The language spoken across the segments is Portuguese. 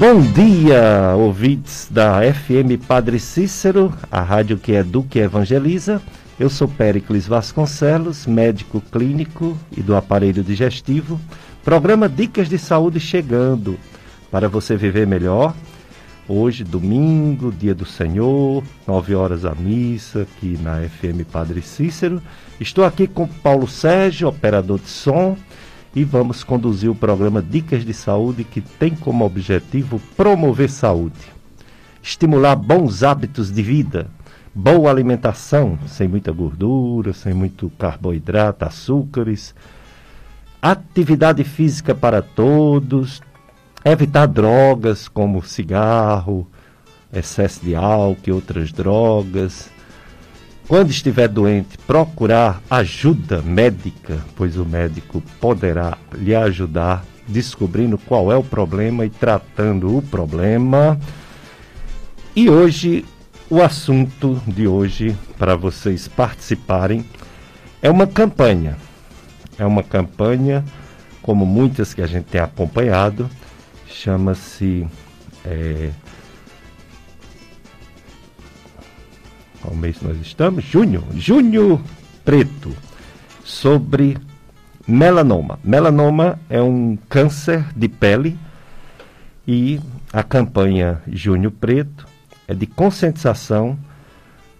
Bom dia, ouvintes da FM Padre Cícero, a rádio que educa e evangeliza. Eu sou Péricles Vasconcelos, médico clínico e do aparelho digestivo. Programa Dicas de Saúde chegando para você viver melhor. Hoje, domingo, dia do Senhor, 9 horas a missa, aqui na FM Padre Cícero. Estou aqui com Paulo Sérgio, operador de som e vamos conduzir o programa Dicas de Saúde que tem como objetivo promover saúde, estimular bons hábitos de vida, boa alimentação, sem muita gordura, sem muito carboidrato, açúcares, atividade física para todos, evitar drogas como cigarro, excesso de álcool e outras drogas, quando estiver doente, procurar ajuda médica, pois o médico poderá lhe ajudar descobrindo qual é o problema e tratando o problema. E hoje, o assunto de hoje, para vocês participarem, é uma campanha. É uma campanha, como muitas que a gente tem acompanhado, chama-se. É, qual mês nós estamos? Junho, junho preto, sobre melanoma. Melanoma é um câncer de pele e a campanha Junho Preto é de conscientização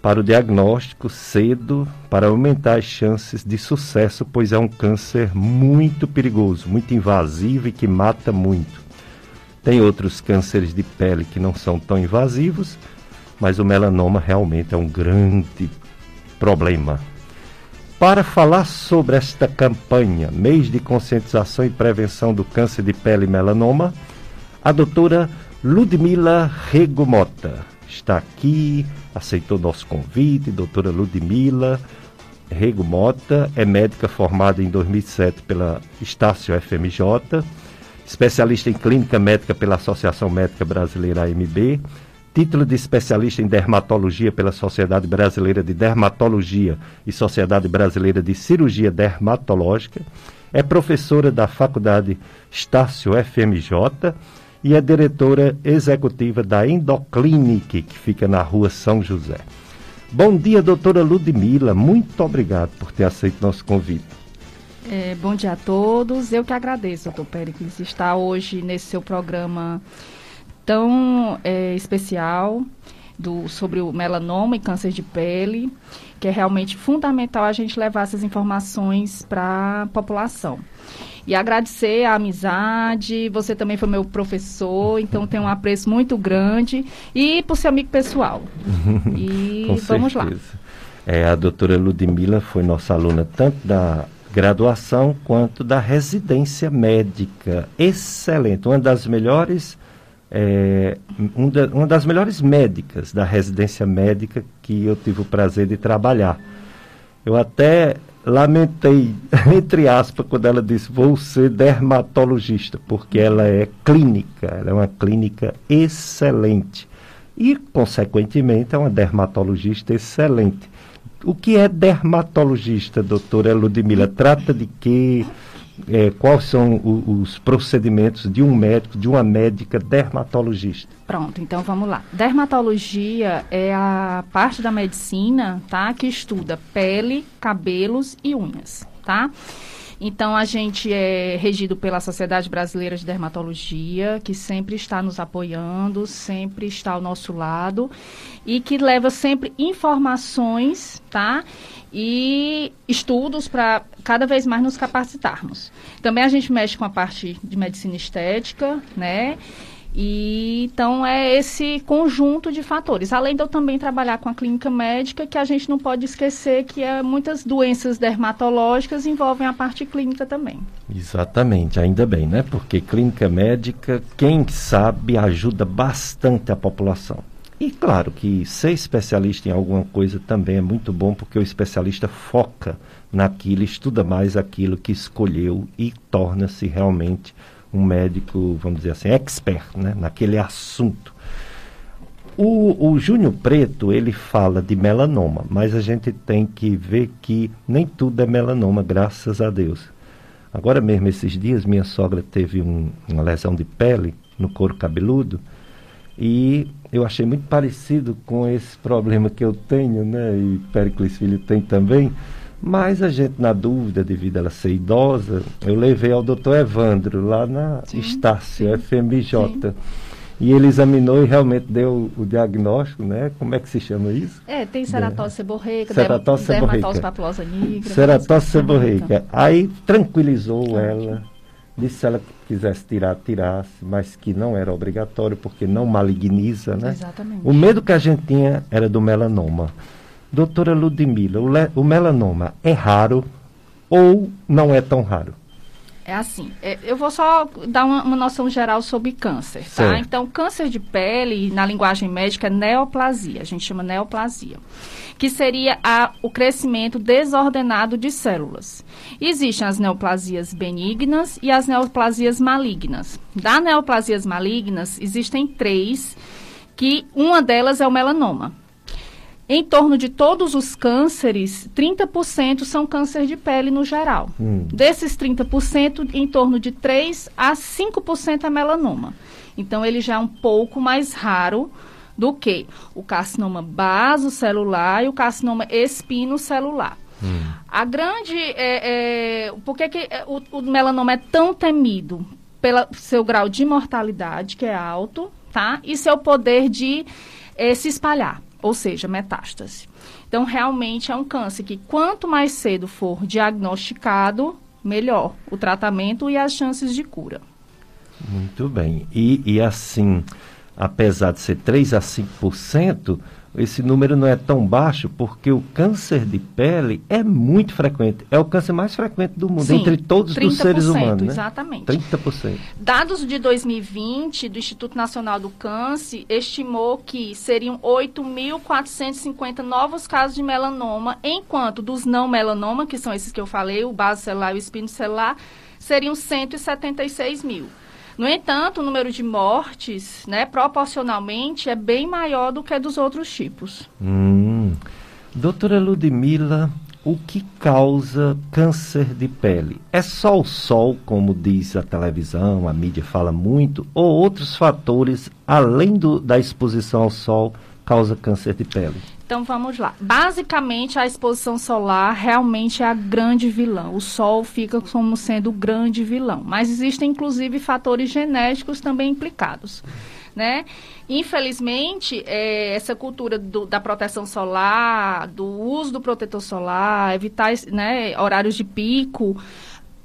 para o diagnóstico cedo, para aumentar as chances de sucesso, pois é um câncer muito perigoso, muito invasivo e que mata muito. Tem outros cânceres de pele que não são tão invasivos, mas o melanoma realmente é um grande problema. Para falar sobre esta campanha, mês de conscientização e prevenção do câncer de pele e melanoma, a doutora Ludmila Regomota está aqui, aceitou nosso convite. Doutora Ludmila Regomota é médica formada em 2007 pela Estácio FMJ, especialista em clínica médica pela Associação Médica Brasileira AMB, título de especialista em dermatologia pela Sociedade Brasileira de Dermatologia e Sociedade Brasileira de Cirurgia Dermatológica, é professora da Faculdade Estácio FMJ e é diretora executiva da Endoclinic, que fica na rua São José. Bom dia, doutora Ludmila. Muito obrigado por ter aceito nosso convite. É, bom dia a todos. Eu que agradeço, doutor Péricles, estar hoje nesse seu programa tão é, especial do, sobre o melanoma e câncer de pele, que é realmente fundamental a gente levar essas informações para a população. E agradecer a amizade, você também foi meu professor, então tem um apreço muito grande, e por seu amigo pessoal. E vamos certeza. lá. É, a doutora Ludmila foi nossa aluna tanto da graduação quanto da residência médica. Excelente, uma das melhores é, um da, uma das melhores médicas da residência médica que eu tive o prazer de trabalhar. Eu até lamentei, entre aspas, quando ela disse: vou ser dermatologista, porque ela é clínica, ela é uma clínica excelente. E, consequentemente, é uma dermatologista excelente. O que é dermatologista, doutora Ludmila? Trata de quê? É, quais são o, os procedimentos de um médico, de uma médica dermatologista? Pronto, então vamos lá. Dermatologia é a parte da medicina, tá, que estuda pele, cabelos e unhas, tá? Então, a gente é regido pela Sociedade Brasileira de Dermatologia, que sempre está nos apoiando, sempre está ao nosso lado e que leva sempre informações, tá? E estudos para cada vez mais nos capacitarmos. Também a gente mexe com a parte de medicina estética, né? E então é esse conjunto de fatores. Além de eu também trabalhar com a clínica médica, que a gente não pode esquecer que é, muitas doenças dermatológicas envolvem a parte clínica também. Exatamente, ainda bem, né? Porque clínica médica, quem sabe, ajuda bastante a população. E claro que ser especialista em alguma coisa também é muito bom, porque o especialista foca naquilo, estuda mais aquilo que escolheu e torna-se realmente um médico, vamos dizer assim, expert né, naquele assunto. O, o Júnior Preto, ele fala de melanoma, mas a gente tem que ver que nem tudo é melanoma, graças a Deus. Agora mesmo, esses dias, minha sogra teve um, uma lesão de pele no couro cabeludo. E eu achei muito parecido com esse problema que eu tenho, né? E Pericles Filho tem também. Mas a gente, na dúvida, devido a ela ser idosa, eu levei ao doutor Evandro, lá na sim, Estácio, sim, FMJ. Sim. E ele examinou e realmente deu o diagnóstico, né? Como é que se chama isso? É, tem ceratose seborreica, ceratose seborreica. dermatose papulosa nigra. Ceratose seborreica. Aí tranquilizou ela, disse se ela quisesse tirar, tirasse, mas que não era obrigatório, porque não maligniza, né? Exatamente. O medo que a gente tinha era do melanoma. Doutora Ludmila, o, o melanoma é raro ou não é tão raro? É assim, é, eu vou só dar uma, uma, noção geral sobre câncer, tá? Certo. Então, câncer de pele, na linguagem médica, é neoplasia, a gente chama neoplasia, que seria a, o crescimento desordenado de células. Existem as neoplasias benignas e as neoplasias malignas. Das neoplasias malignas, existem três, que uma delas é o melanoma. Em torno de todos os cânceres, 30% são câncer de pele no geral. Hum. Desses 30%, em torno de 3 a 5% é melanoma. Então, ele já é um pouco mais raro do que o carcinoma basocelular e o carcinoma espinocelular. Hum. A grande. É, é, por que, que é, o, o melanoma é tão temido? Pelo seu grau de mortalidade, que é alto, tá? E seu poder de é, se espalhar ou seja, metástase. Então, realmente é um câncer que quanto mais cedo for diagnosticado, melhor o tratamento e as chances de cura. Muito bem. E, e assim, apesar de ser 3 a 5%, esse número não é tão baixo porque o câncer de pele é muito frequente. É o câncer mais frequente do mundo, Sim, entre todos os seres humanos. Né? Exatamente. 30%. Dados de 2020 do Instituto Nacional do Câncer estimou que seriam 8.450 novos casos de melanoma, enquanto dos não melanoma, que são esses que eu falei, o base celular e o espino celular, seriam 176 mil. No entanto, o número de mortes, né, proporcionalmente, é bem maior do que dos outros tipos. Hum. Doutora Ludmila, o que causa câncer de pele? É só o sol, como diz a televisão, a mídia fala muito, ou outros fatores, além do, da exposição ao sol, causa câncer de pele? Então vamos lá. Basicamente, a exposição solar realmente é a grande vilã. O Sol fica como sendo o grande vilão. Mas existem, inclusive, fatores genéticos também implicados. Né? Infelizmente, é, essa cultura do, da proteção solar, do uso do protetor solar, evitar né, horários de pico,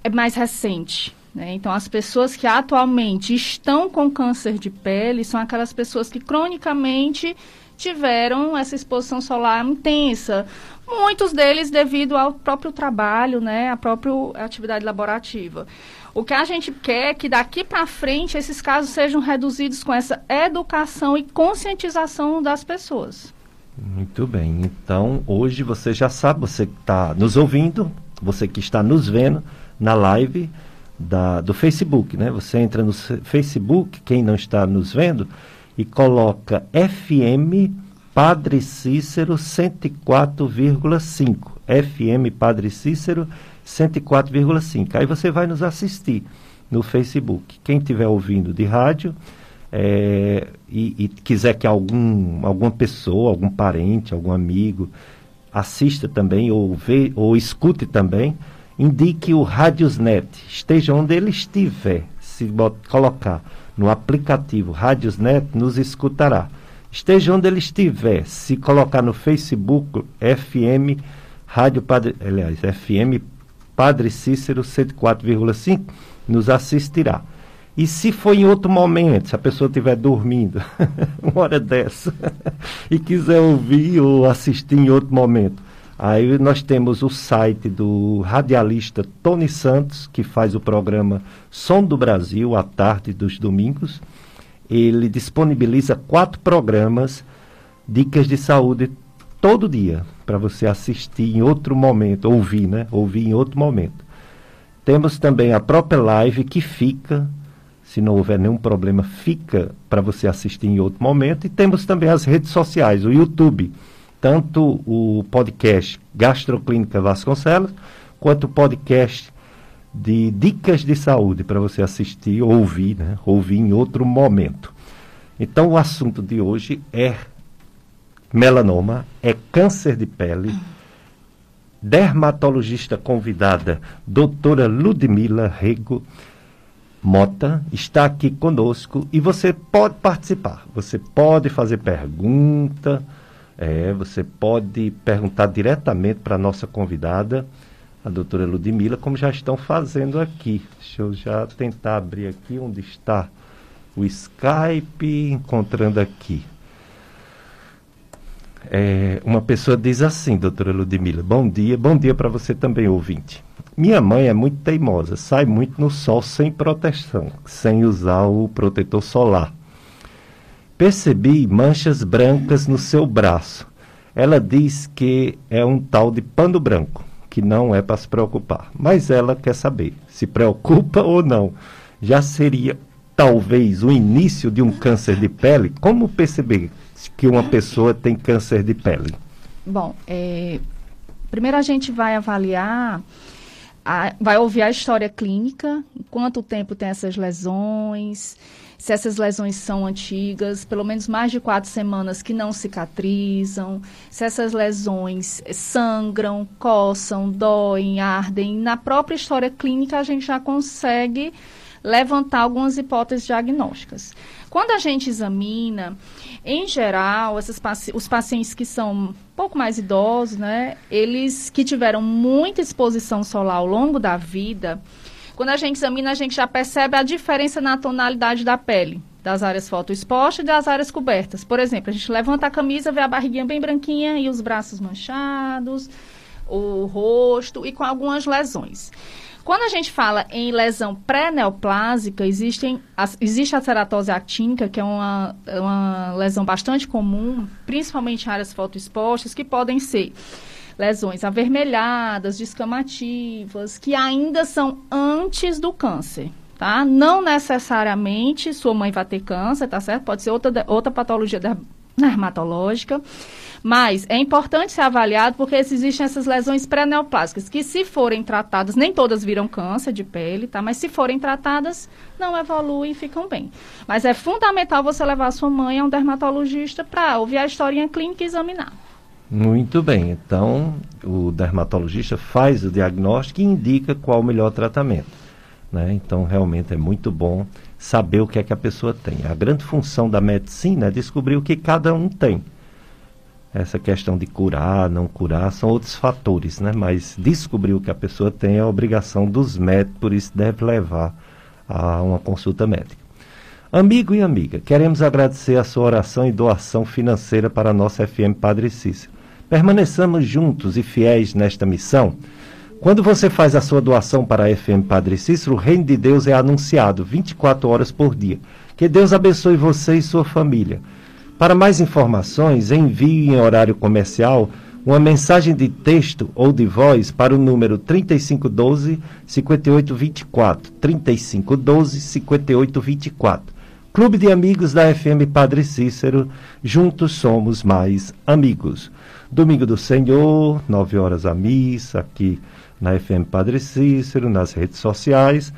é mais recente. Né? Então, as pessoas que atualmente estão com câncer de pele são aquelas pessoas que cronicamente tiveram essa exposição solar intensa. Muitos deles devido ao próprio trabalho, né, à própria atividade laborativa. O que a gente quer é que daqui para frente esses casos sejam reduzidos com essa educação e conscientização das pessoas. Muito bem. Então, hoje você já sabe, você que está nos ouvindo, você que está nos vendo na live da, do Facebook, né? Você entra no Facebook, quem não está nos vendo, e coloca FM Padre Cícero 104,5. FM Padre Cícero 104,5. Aí você vai nos assistir no Facebook. Quem estiver ouvindo de rádio é, e, e, quiser que algum, alguma pessoa, algum parente, algum amigo assista também ou, vê, ou escute também, indique o Radiosnet, esteja onde ele estiver, se colocar no aplicativo Radiosnet, nos escutará. Esteja onde ele estiver, se colocar no Facebook FM Rádio Padre, aliás, FM Padre Cícero 104,5, nos assistirá. E se for em outro momento, se a pessoa estiver dormindo, uma hora dessa, e quiser ouvir ou assistir em outro momento, Aí nós temos o site do radialista Tony Santos, que faz o programa Som do Brasil, à tarde dos domingos. Ele disponibiliza quatro programas, dicas de saúde, todo dia, para você assistir em outro momento, ouvir, né? Ouvir em outro momento. Temos também a própria live que fica, se não houver nenhum problema, fica para você assistir em outro momento. E temos também as redes sociais, o YouTube tanto o podcast Gastroclínica Vasconcelos, quanto o podcast de dicas de saúde para você assistir, ouvir, né? Ouvir em outro momento. Então, o assunto de hoje é melanoma, é câncer de pele. Dermatologista convidada, doutora Ludmila Rego Mota, está aqui conosco e você pode participar. Você pode fazer pergunta, é, você pode perguntar diretamente para a nossa convidada, a doutora Ludmila, como já estão fazendo aqui. Deixa eu já tentar abrir aqui onde está o Skype, encontrando aqui. É, uma pessoa diz assim, doutora Ludmila, bom dia, bom dia para você também, ouvinte. Minha mãe é muito teimosa, sai muito no sol sem proteção, sem usar o protetor solar. Percebi manchas brancas no seu braço. Ela diz que é um tal de pano branco, que não é para se preocupar. Mas ela quer saber se preocupa ou não. Já seria talvez o início de um câncer de pele? Como perceber que uma pessoa tem câncer de pele? Bom, é, primeiro a gente vai avaliar, a, vai ouvir a história clínica, quanto tempo tem essas lesões, se essas lesões são antigas, pelo menos mais de quatro semanas que não cicatrizam, se essas lesões sangram, coçam, doem, ardem. Na própria história clínica a gente já consegue levantar algumas hipóteses diagnósticas. Quando a gente examina, em geral, paci os pacientes que são um pouco mais idosos, né, eles que tiveram muita exposição solar ao longo da vida, quando a gente examina, a gente já percebe a diferença na tonalidade da pele, das áreas fotoexpostas e das áreas cobertas. Por exemplo, a gente levanta a camisa, vê a barriguinha bem branquinha e os braços manchados, o rosto e com algumas lesões. Quando a gente fala em lesão pré-neoplásica, existem, existe a ceratose actínica, que é uma, uma lesão bastante comum, principalmente em áreas fotoexpostas, que podem ser lesões avermelhadas, descamativas, que ainda são antes do câncer, tá? Não necessariamente sua mãe vai ter câncer, tá certo? Pode ser outra, outra patologia dermatológica. Mas é importante ser avaliado porque existem essas lesões pré-neoplásicas, que se forem tratadas, nem todas viram câncer de pele, tá? Mas se forem tratadas, não evoluem e ficam bem. Mas é fundamental você levar sua mãe a um dermatologista para ouvir a historinha clínica e examinar. Muito bem, então o dermatologista faz o diagnóstico e indica qual o melhor tratamento. Né? Então, realmente é muito bom saber o que é que a pessoa tem. A grande função da medicina é descobrir o que cada um tem essa questão de curar, não curar, são outros fatores, né? Mas descobrir o que a pessoa tem é a obrigação dos médicos, por isso deve levar a uma consulta médica. Amigo e amiga, queremos agradecer a sua oração e doação financeira para a nossa FM Padre Cícero. Permaneçamos juntos e fiéis nesta missão. Quando você faz a sua doação para a FM Padre Cícero, o reino de Deus é anunciado 24 horas por dia. Que Deus abençoe você e sua família. Para mais informações, envie em horário comercial uma mensagem de texto ou de voz para o número 3512 5824. 3512 5824. Clube de Amigos da FM Padre Cícero, juntos somos mais amigos. Domingo do Senhor, 9 horas a missa, aqui na FM Padre Cícero, nas redes sociais.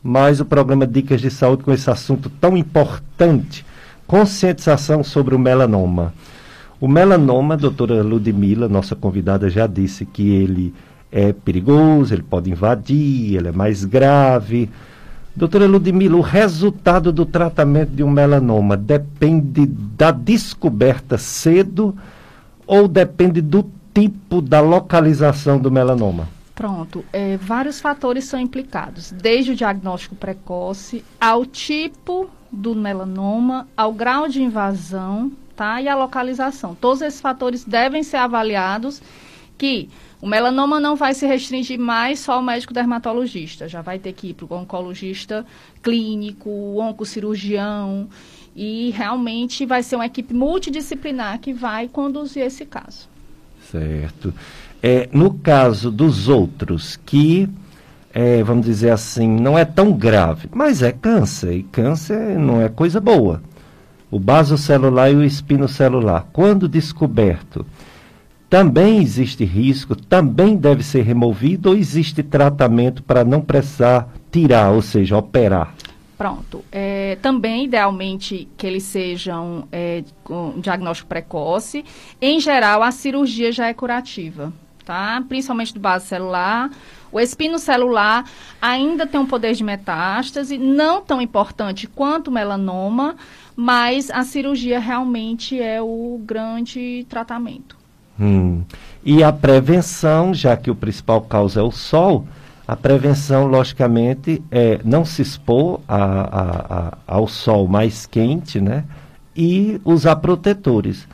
Mais o programa Dicas de Saúde com esse assunto tão importante conscientização sobre o melanoma. O melanoma, a doutora Ludmila, nossa convidada, já disse que ele é perigoso, ele pode invadir, ele é mais grave. Doutora Ludmila, o resultado do tratamento de um melanoma depende da descoberta cedo ou depende do tipo da localização do melanoma? Pronto. É, vários fatores são implicados, desde o diagnóstico precoce ao tipo do melanoma, ao grau de invasão, tá? E a localização. Todos esses fatores devem ser avaliados que o melanoma não vai se restringir mais só ao médico dermatologista, já vai ter que ir para o oncologista clínico, oncocirurgião, e realmente vai ser uma equipe multidisciplinar que vai conduzir esse caso. Certo. É, no caso dos outros que é, vamos dizer assim, não é tão grave, mas é câncer, e câncer não é coisa boa. O basocelular e o espinocelular, quando descoberto, também existe risco, também deve ser removido ou existe tratamento para não precisar tirar, ou seja, operar? Pronto. É, também, idealmente, que eles sejam é, com diagnóstico precoce. Em geral, a cirurgia já é curativa, tá? Principalmente do base celular. O espino celular ainda tem um poder de metástase, não tão importante quanto o melanoma, mas a cirurgia realmente é o grande tratamento. Hum. E a prevenção, já que o principal causa é o sol, a prevenção, logicamente, é não se expor a, a, a, ao sol mais quente, né? E usar protetores.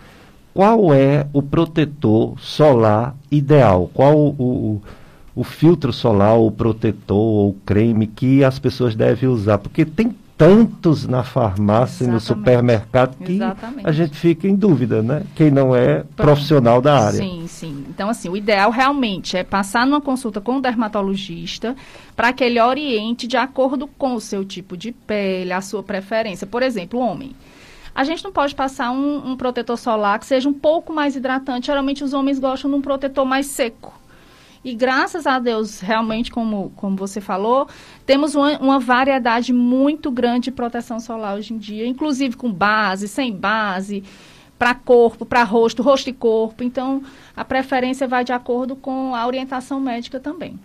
Qual é o protetor solar ideal? Qual o, o, o filtro solar, o protetor ou creme que as pessoas devem usar? Porque tem tantos na farmácia e no supermercado que Exatamente. a gente fica em dúvida, né? Quem não é profissional da área. Sim, sim. Então, assim, o ideal realmente é passar numa consulta com o dermatologista para que ele oriente de acordo com o seu tipo de pele, a sua preferência. Por exemplo, homem. A gente não pode passar um, um protetor solar que seja um pouco mais hidratante. Geralmente os homens gostam de um protetor mais seco. E graças a Deus, realmente, como, como você falou, temos uma, uma, variedade muito grande de proteção solar hoje em dia, inclusive com base, sem base, para corpo, para rosto, rosto e corpo. Então, a preferência vai de acordo com a orientação médica também.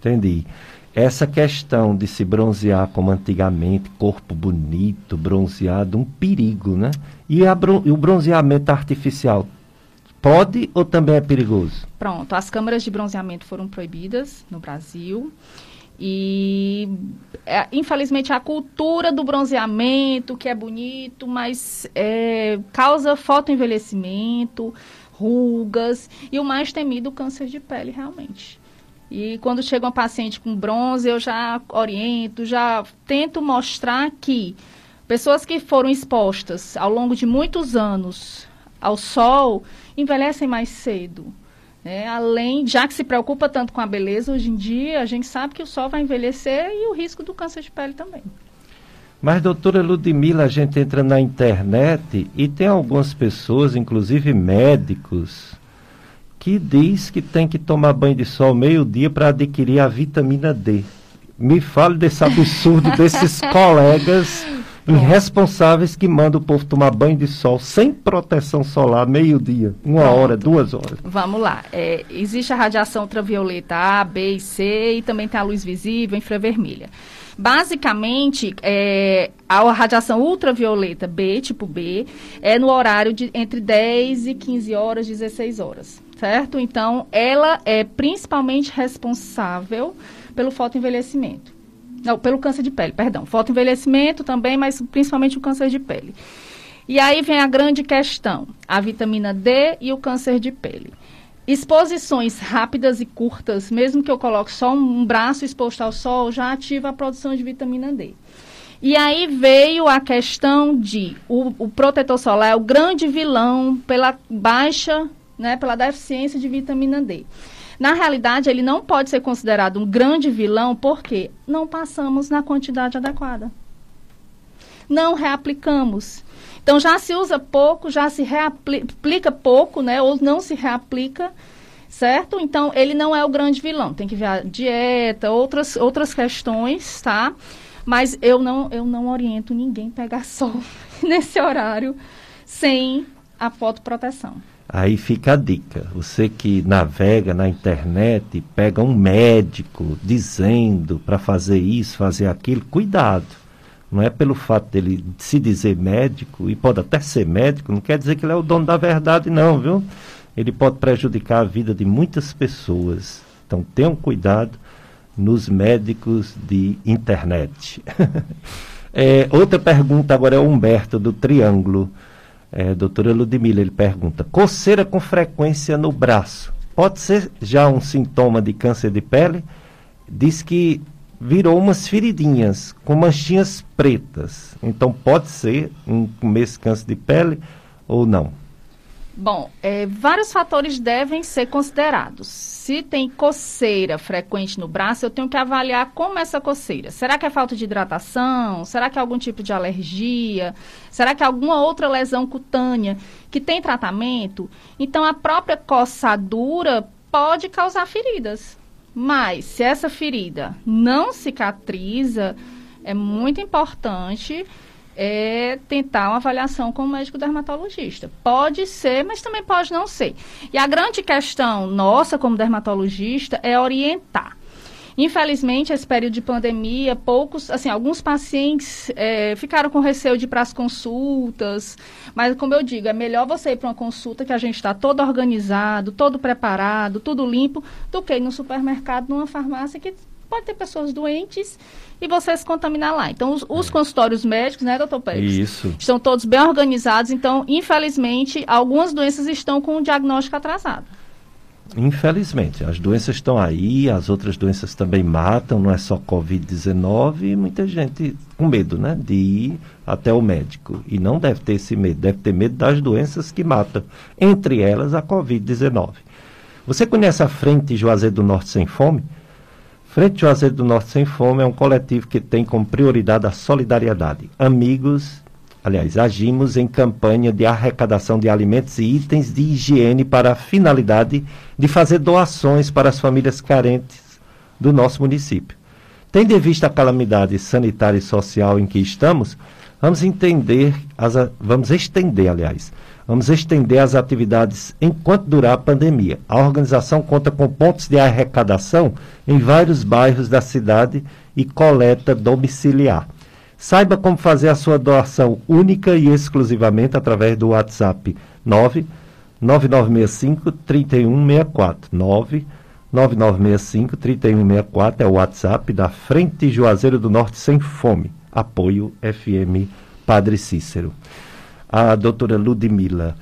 Entendi. Essa questão de se bronzear como antigamente, corpo bonito, bronzeado, um perigo, né? E, e o bronzeamento artificial Pode ou também é perigoso? Pronto, as câmaras de bronzeamento foram proibidas no Brasil. E, é, infelizmente, a cultura do bronzeamento, que é bonito, mas é, causa fotoenvelhecimento, rugas e o mais temido, câncer de pele, realmente. E quando chega uma paciente com bronze, eu já oriento, já tento mostrar que pessoas que foram expostas ao longo de muitos anos ao sol envelhecem mais cedo. É, além, já que se preocupa tanto com a beleza, hoje em dia a gente sabe que o sol vai envelhecer e o risco do câncer de pele também. Mas, doutora Ludmila, a gente entra na internet e tem algumas pessoas, inclusive médicos, que diz que tem que tomar banho de sol meio-dia para adquirir a vitamina D. Me fale desse absurdo desses colegas irresponsáveis que mandam o povo tomar banho de sol sem proteção solar, meio-dia, uma Pronto. hora, duas horas. Vamos lá. É, existe a radiação ultravioleta A, B e C e também tem a luz visível, infravermelha. Basicamente, é, a radiação ultravioleta B, tipo B, é no horário de entre 10 e 15 horas, 16 horas, certo? Então, ela é principalmente responsável pelo fotoenvelhecimento. Não, pelo câncer de pele, perdão. Fotoenvelhecimento também, mas principalmente o câncer de pele. E aí vem a grande questão: a vitamina D e o câncer de pele. Exposições rápidas e curtas, mesmo que eu coloque só um braço exposto ao sol, já ativa a produção de vitamina D. E aí veio a questão de o, o protetor solar é o grande vilão pela baixa, né, pela deficiência de vitamina D. Na realidade, ele não pode ser considerado um grande vilão porque não passamos na quantidade adequada. Não reaplicamos. Então já se usa pouco, já se reaplica pouco, né? Ou não se reaplica, certo? Então ele não é o grande vilão. Tem que ver a dieta, outras, outras questões, tá? Mas eu não, eu não oriento ninguém pegar sol nesse horário sem a fotoproteção. Aí fica a dica. Você que navega na internet, pega um médico dizendo para fazer isso, fazer aquilo, cuidado. Não é pelo fato dele se dizer médico, e pode até ser médico, não quer dizer que ele é o dono da verdade, não, viu? Ele pode prejudicar a vida de muitas pessoas. Então tenham cuidado nos médicos de internet. é, outra pergunta agora é o Humberto, do Triângulo. É, doutora Ludmila, ele pergunta: coceira com frequência no braço pode ser já um sintoma de câncer de pele? Diz que virou umas feridinhas com manchinhas pretas. Então pode ser um começo de câncer de pele ou não? Bom, é, vários fatores devem ser considerados. Se tem coceira frequente no braço, eu tenho que avaliar como é essa coceira. Será que é falta de hidratação? Será que é algum tipo de alergia? Será que é alguma outra lesão cutânea que tem tratamento? Então, a própria coçadura pode causar feridas. Mas, se essa ferida não cicatriza, é muito importante é tentar uma avaliação com o médico dermatologista. Pode ser, mas também pode não ser. E a grande questão nossa como dermatologista é orientar. Infelizmente, esse período de pandemia, poucos, assim, alguns pacientes é, ficaram com receio de ir para as consultas, mas como eu digo, é melhor você ir para uma consulta que a gente está todo organizado, todo preparado, tudo limpo, do que ir no supermercado, numa farmácia que pode ter pessoas doentes e você se contaminar lá. Então, os, os é. consultórios médicos, né, doutor Pérez? Isso. Estão todos bem organizados. Então, infelizmente, algumas doenças estão com o diagnóstico atrasado. Infelizmente, as doenças estão aí, as outras doenças também matam, não é só Covid-19, e muita gente com medo, né, de ir até o médico. E não deve ter esse medo, deve ter medo das doenças que matam, entre elas a Covid-19. Você conhece a Frente Juazeiro do Norte Sem Fome? Frente Juazeiro do Norte Sem Fome é um coletivo que tem como prioridade a solidariedade. Amigos, aliás, agimos em campanha de arrecadação de alimentos e itens de higiene para a finalidade de fazer doações para as famílias carentes do nosso município. Tendo em vista a calamidade sanitária e social em que estamos, vamos entender, as, vamos estender, aliás, Vamos estender as atividades enquanto durar a pandemia. A organização conta com pontos de arrecadação em vários bairros da cidade e coleta domiciliar. Saiba como fazer a sua doação única e exclusivamente através do WhatsApp 9 9965 3164 9 9965 3164 é o WhatsApp da Frente Juazeiro do Norte Sem Fome. Apoio FM Padre Cícero. A doutora Ludmila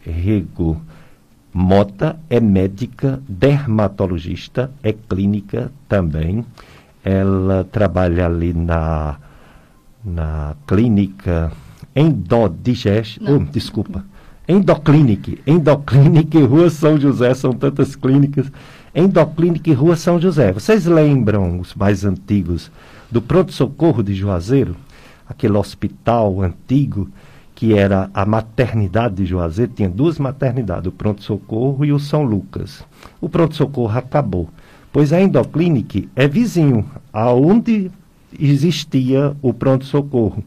Rego Mota é médica, dermatologista, é clínica também. Ela trabalha ali na, na clínica Endodigest, oh, desculpa, Endoclinic, Endoclinic Rua São José, são tantas clínicas. Endoclinic Rua São José. Vocês lembram, os mais antigos, do pronto-socorro de Juazeiro? Aquele hospital antigo que era a maternidade de Juazeiro, tinha duas maternidades, o Pronto-Socorro e o São Lucas. O Pronto-Socorro acabou, pois a Endoclinic é vizinho, aonde existia o Pronto-Socorro.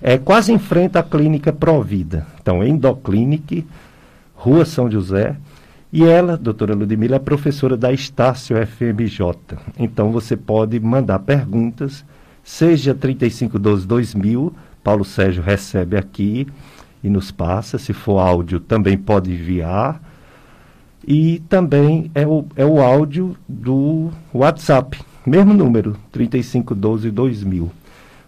É quase em frente à clínica Provida. Então, Endoclinic, Rua São José, e ela, doutora Ludmila, é professora da Estácio FMJ. Então, você pode mandar perguntas, seja 3512-2000 Paulo Sérgio recebe aqui e nos passa. Se for áudio, também pode enviar. E também é o, é o áudio do WhatsApp, mesmo número, 3512-2000.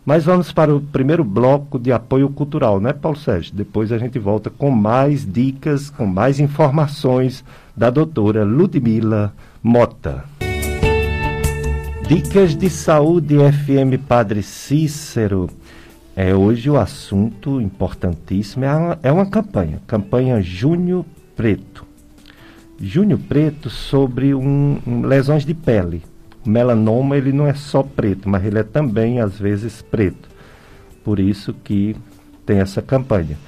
Mas vamos para o primeiro bloco de apoio cultural, né, Paulo Sérgio? Depois a gente volta com mais dicas, com mais informações da doutora Ludmila Mota. Dicas de Saúde FM Padre Cícero. É, hoje o assunto importantíssimo é uma, é uma campanha, campanha Junho Preto. Junho Preto sobre um, um, lesões de pele. O melanoma ele não é só preto, mas ele é também às vezes preto. Por isso que tem essa campanha.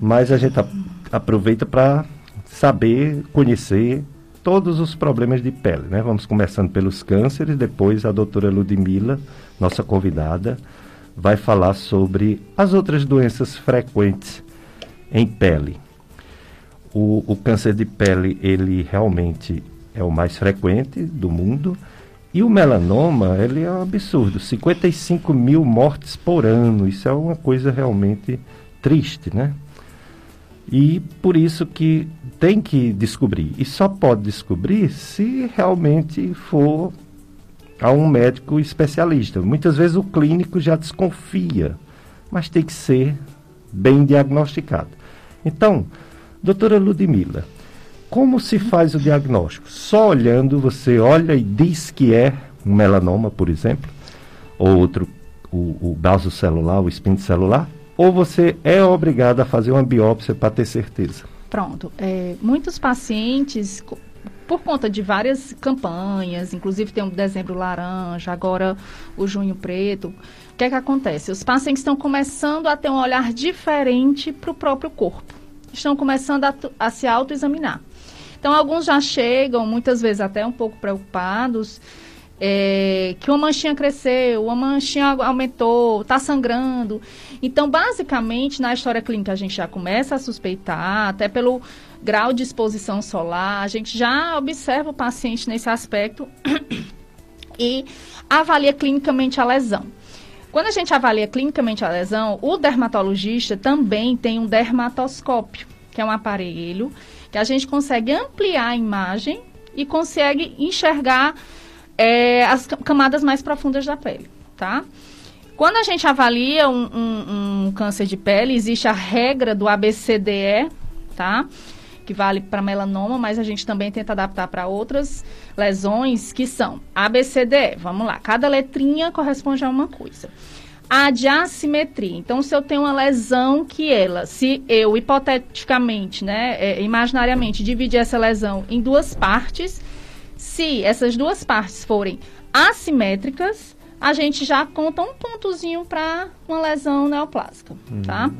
Mas a gente a, aproveita para saber, conhecer todos os problemas de pele, né? Vamos começando pelos cânceres, depois a doutora Ludmila, nossa convidada, vai falar sobre as outras doenças frequentes em pele. O, o, câncer de pele, ele realmente é o mais frequente do mundo. E o melanoma, ele é um absurdo. 55 mil mortes por ano. Isso é uma coisa realmente triste, né? E por isso que tem que descobrir. E só pode descobrir se realmente for a um médico especialista. Muitas vezes o clínico já desconfia, mas tem que ser bem diagnosticado. Então, doutora Ludmila, como se faz o diagnóstico? Só olhando, você olha e diz que é um melanoma, por exemplo, ou outro, o, o vaso celular, o espinho celular, ou você é obrigado a fazer uma biópsia para ter certeza? Pronto. É, muitos pacientes, por conta de várias campanhas, inclusive tem um dezembro laranja, agora o junho preto, o que é que acontece? Os pacientes estão começando a ter um olhar diferente para o próprio corpo. Estão começando a, a se autoexaminar. Então, alguns já chegam, muitas vezes até um pouco preocupados, é, que uma manchinha cresceu, uma manchinha aumentou, está sangrando. Então, basicamente, na história clínica, a gente já começa a suspeitar, até pelo grau de exposição solar, a gente já observa o paciente nesse aspecto e avalia clinicamente a lesão. Quando a gente avalia clinicamente a lesão, o dermatologista também tem um dermatoscópio, que é um aparelho que a gente consegue ampliar a imagem e consegue enxergar é, as camadas mais profundas da pele, tá? Quando a gente avalia um, um, um câncer de pele, existe a regra do ABCDE, tá? Que vale para melanoma, mas a gente também tenta adaptar para outras lesões que são ABCDE. Vamos lá, cada letrinha corresponde a uma coisa. A de assimetria. Então, se eu tenho uma lesão que ela, se eu hipoteticamente, né, é, imaginariamente, dividir essa lesão em duas partes, se essas duas partes forem assimétricas, a gente já conta um pontozinho para uma lesão neoplásica, uhum. tá?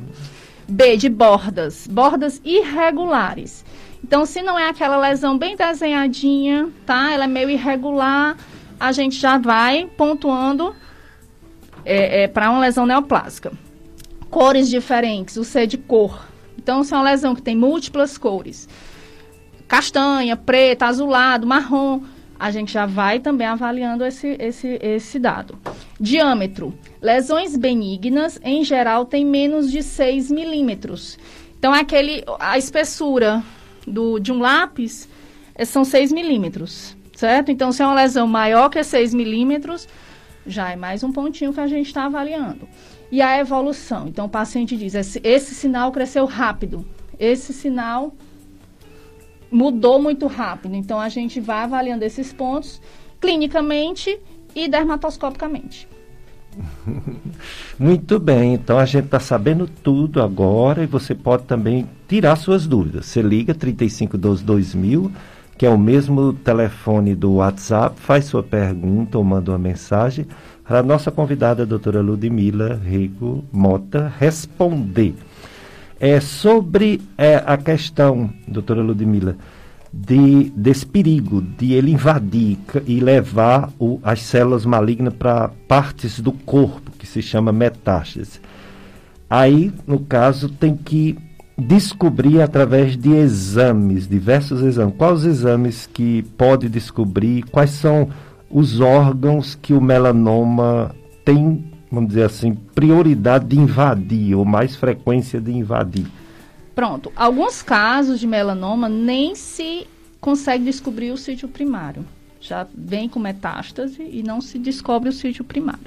B de bordas, bordas irregulares. Então, se não é aquela lesão bem desenhadinha, tá? Ela é meio irregular, a gente já vai pontuando é, é, para uma lesão neoplásica. Cores diferentes, o C de cor. Então, se é uma lesão que tem múltiplas cores, castanha, preta, azulado, marrom, a gente já vai também avaliando esse, esse, esse dado. Diâmetro. Lesões benignas, em geral, têm menos de 6 milímetros. Então, aquele, a espessura do, de um lápis é, são 6 milímetros, certo? Então, se é uma lesão maior que 6 milímetros, já é mais um pontinho que a gente está avaliando. E a evolução. Então, o paciente diz, esse, esse sinal cresceu rápido, esse sinal mudou muito rápido. Então, a gente vai avaliando esses pontos clinicamente e dermatoscopicamente. Muito bem, então a gente está sabendo tudo agora e você pode também tirar suas dúvidas. Você liga 3512 2000, que é o mesmo telefone do WhatsApp, faz sua pergunta ou manda uma mensagem para a nossa convidada, a doutora Ludmila Rigo Mota, responder. É, sobre é, a questão, doutora Ludmila, de, desse perigo de ele invadir e levar o, as células malignas para partes do corpo, que se chama metástase. Aí, no caso, tem que descobrir através de exames, diversos exames. Quais os exames que pode descobrir? Quais são os órgãos que o melanoma tem vamos dizer assim, prioridade de invadir, ou mais frequência de invadir? Pronto. Alguns casos de melanoma nem se consegue descobrir o sítio primário. Já vem com metástase e não se descobre o sítio primário.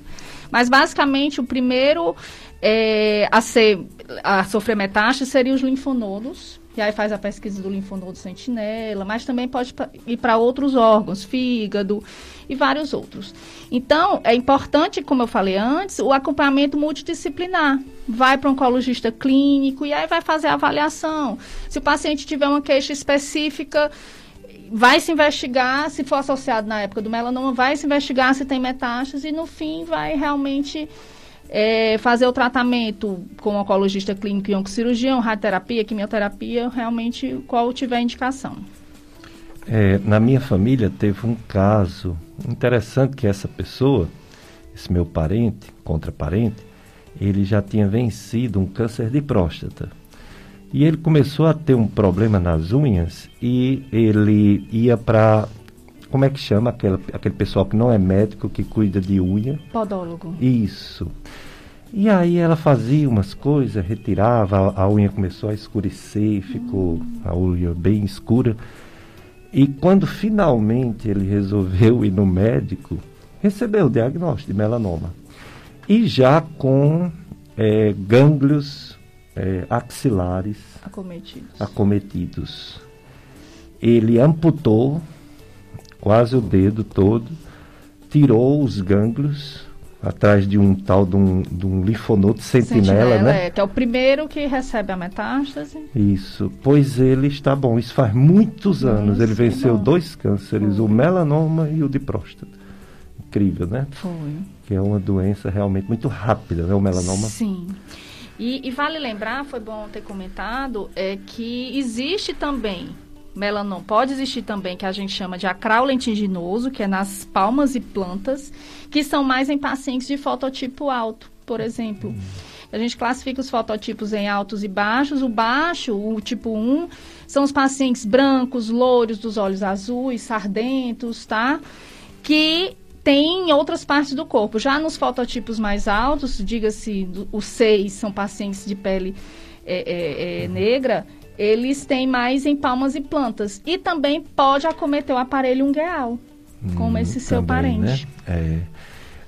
Mas basicamente o primeiro é, a, ser, a sofrer metástase seria os linfonodos, e aí faz a pesquisa do linfonodo sentinela, mas também pode ir para outros órgãos, fígado e vários outros. Então, é importante, como eu falei antes, o acompanhamento multidisciplinar. Vai para um oncologista clínico e aí vai fazer a avaliação. Se o paciente tiver uma queixa específica, vai se investigar, se for associado na época do melanoma, vai se investigar se tem metástase e no fim vai realmente é, fazer o tratamento com oncologista clínico e oncocirurgião, radioterapia, quimioterapia, realmente qual tiver indicação. É, na minha família teve um caso interessante que essa pessoa, esse meu parente, contra parente, ele já tinha vencido um câncer de próstata. E ele começou a ter um problema nas unhas e ele ia para como é que chama aquele, aquele pessoal que não é médico, que cuida de unha? Podólogo. Isso. E aí ela fazia umas coisas, retirava, a, a unha começou a escurecer, ficou a unha bem escura. E quando finalmente ele resolveu ir no médico, recebeu o diagnóstico de melanoma. E já com é, gânglios é, axilares acometidos. acometidos. Ele amputou quase o dedo todo, tirou os gânglios, atrás de um tal de um, de um linfonodo sentinela, sentinela né? É, que é o primeiro que recebe a metástase. Isso, pois ele está bom. Isso faz muitos anos. Ele venceu dois cânceres, Foi. o melanoma e o de próstata. Incrível, né? Foi. Que é uma doença realmente muito rápida, né? O melanoma. Sim. E, e vale lembrar, foi bom ter comentado, é que existe também melanoma. Pode existir também que a gente chama de acral lentiginoso, que é nas palmas e plantas, que são mais em pacientes de fototipo alto, por exemplo. A gente classifica os fototipos em altos e baixos. O baixo, o tipo 1, são os pacientes brancos, louros, dos olhos azuis, sardentos, tá? Que tem em outras partes do corpo. Já nos fototipos mais altos, diga-se, os 6 são pacientes de pele é, é, é, negra, eles têm mais em palmas e plantas. E também pode acometer o aparelho ungueal, como hum, esse seu também, parente. Né? É.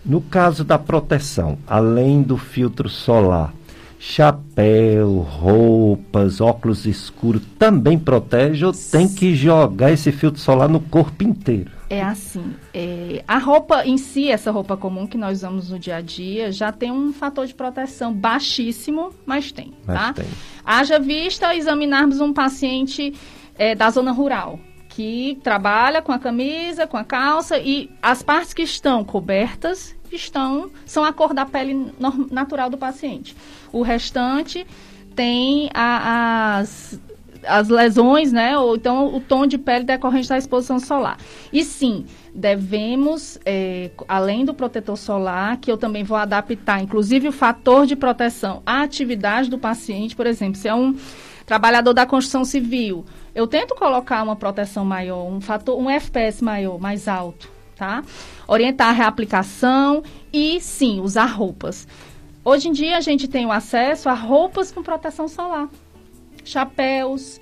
No caso da proteção, além do filtro solar, chapéu, roupas, óculos escuros também protege ou tem que jogar esse filtro solar no corpo inteiro? É assim, é, a roupa em si, essa roupa comum que nós usamos no dia a dia, já tem um fator de proteção baixíssimo, mas tem, mas tá? Tem. Haja vista examinarmos um paciente é, da zona rural, que trabalha com a camisa, com a calça, e as partes que estão cobertas estão são a cor da pele natural do paciente. O restante tem a, as as lesões, né? Ou então o tom de pele decorrente da exposição solar. E sim, devemos, é, além do protetor solar, que eu também vou adaptar, inclusive o fator de proteção à atividade do paciente, por exemplo, se é um trabalhador da construção civil, eu tento colocar uma proteção maior, um fator, um FPS maior, mais alto, tá? Orientar a reaplicação e sim, usar roupas. Hoje em dia a gente tem o acesso a roupas com proteção solar chapéus.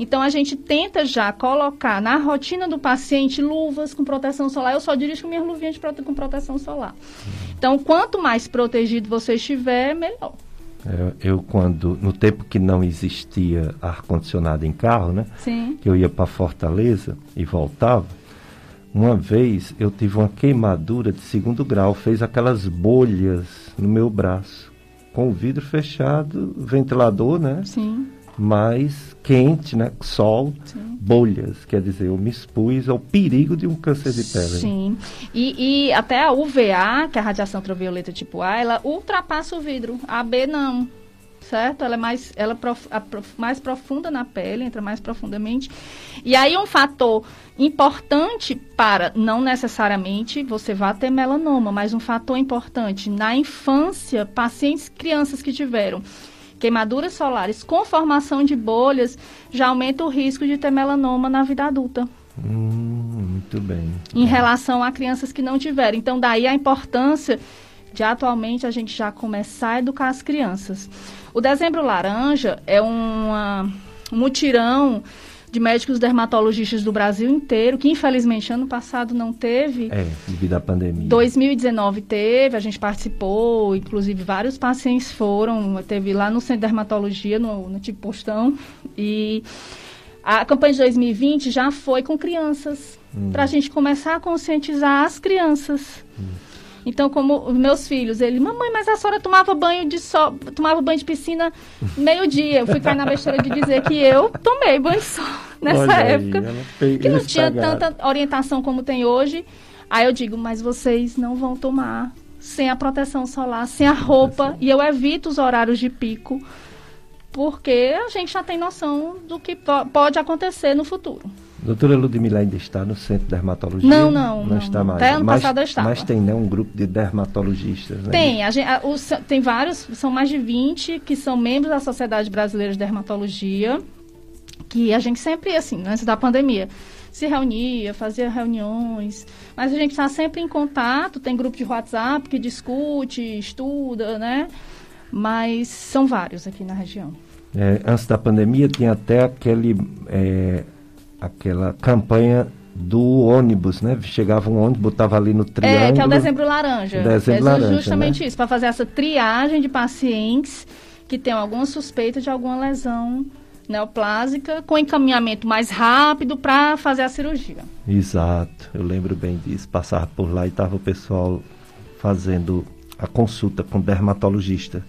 Então, a gente tenta já colocar na rotina do paciente luvas com proteção solar. Eu só dirijo com minhas luvinhas prote com proteção solar. Então, quanto mais protegido você estiver, melhor. Eu, eu, quando no tempo que não existia ar condicionado em carro, né? Sim. Que eu ia para Fortaleza e voltava. Uma vez eu tive uma queimadura de segundo grau, fez aquelas bolhas no meu braço, com o vidro fechado, ventilador, né? Sim mais quente, né? Sol, Sim. bolhas. Quer dizer, eu me expus ao perigo de um câncer de pele. Sim. E, e até a UVA, que é a radiação ultravioleta tipo A, ela ultrapassa o vidro. A B não. Certo? Ela é mais, ela prof, a, mais profunda na pele, entra mais profundamente. E aí um fator importante para, não necessariamente você vai ter melanoma, mas um fator importante na infância, pacientes, crianças que tiveram queimaduras solares com formação de bolhas já aumenta o risco de ter melanoma na vida adulta. Hum, muito bem. Em relação a crianças que não tiveram. Então, daí a importância de atualmente a gente já começar a educar as crianças. O Dezembro Laranja é uma, um mutirão de médicos dermatologistas do Brasil inteiro, que infelizmente ano passado não teve. É, devido à pandemia. 2019 teve, a gente participou, inclusive vários pacientes foram, teve lá no centro de dermatologia, no, no tipo postão, e a campanha de 2020 já foi com crianças, hum. para a gente começar a conscientizar as crianças. Hum então, como meus filhos, ele, mamãe, mas a senhora tomava banho de sol, tomava banho de piscina meio-dia. Eu fui cair na besteira de dizer que eu tomei banho de sol nessa Olha época. Aí, que não tinha tanta orientação como tem hoje. Aí eu digo, mas vocês não vão tomar sem a proteção solar, sem a roupa, e eu evito os horários de pico, porque a gente já tem noção do que pode acontecer no futuro. Doutora Ludmila ainda está no centro de dermatologia? Não, não. Não, não está mais. Até ano mas, passado eu estava. Mas tem né, um grupo de dermatologistas, né? Tem. A gente, a, os, tem vários, são mais de 20 que são membros da Sociedade Brasileira de Dermatologia, que a gente sempre, assim, antes da pandemia, se reunia, fazia reuniões, mas a gente está sempre em contato, tem grupo de WhatsApp que discute, estuda, né? Mas são vários aqui na região. É, antes da pandemia tinha até aquele... É, aquela campanha do ônibus, né? Chegava um ônibus, botava ali no triângulo. É, que é o dezembro laranja. Dezembro é laranja, justamente né? isso, para fazer essa triagem de pacientes que têm alguma suspeita de alguma lesão neoplásica, com encaminhamento mais rápido para fazer a cirurgia. Exato, eu lembro bem disso. Passava por lá e estava o pessoal fazendo a consulta com dermatologista.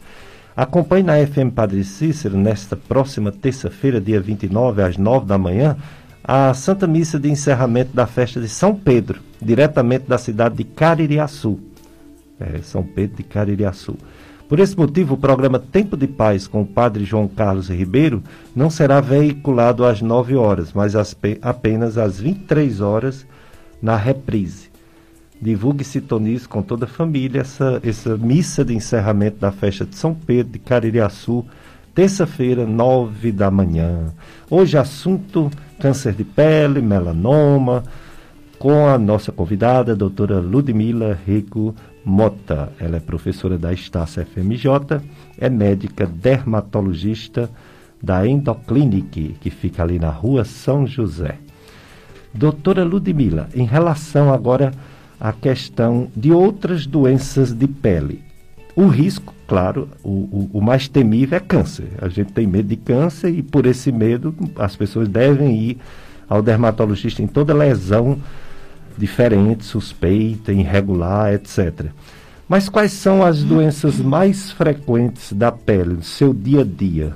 Acompanhe na FM Padre Cícero, nesta próxima terça-feira, dia 29, às 9 da manhã, a Santa Missa de encerramento da festa de São Pedro, diretamente da cidade de Caririaçu. É, São Pedro de Caririaçu. Por esse motivo, o programa Tempo de Paz com o Padre João Carlos Ribeiro não será veiculado às 9 horas, mas apenas às 23 horas na reprise. Divulgue e sintonize com toda a família essa, essa missa de encerramento da festa de São Pedro de Caririaçu, terça-feira, nove da manhã. Hoje, assunto câncer de pele, melanoma, com a nossa convidada, a doutora Ludmila Rico Mota. Ela é professora da Estácia FMJ, é médica dermatologista da Endoclinic, que fica ali na rua São José. Doutora Ludmila, em relação agora a questão de outras doenças de pele. O risco, claro, o, o, o, mais temível é câncer. A gente tem medo de câncer e por esse medo as pessoas devem ir ao dermatologista em toda lesão diferente, suspeita, irregular, etc. Mas quais são as doenças mais frequentes da pele no seu dia a dia?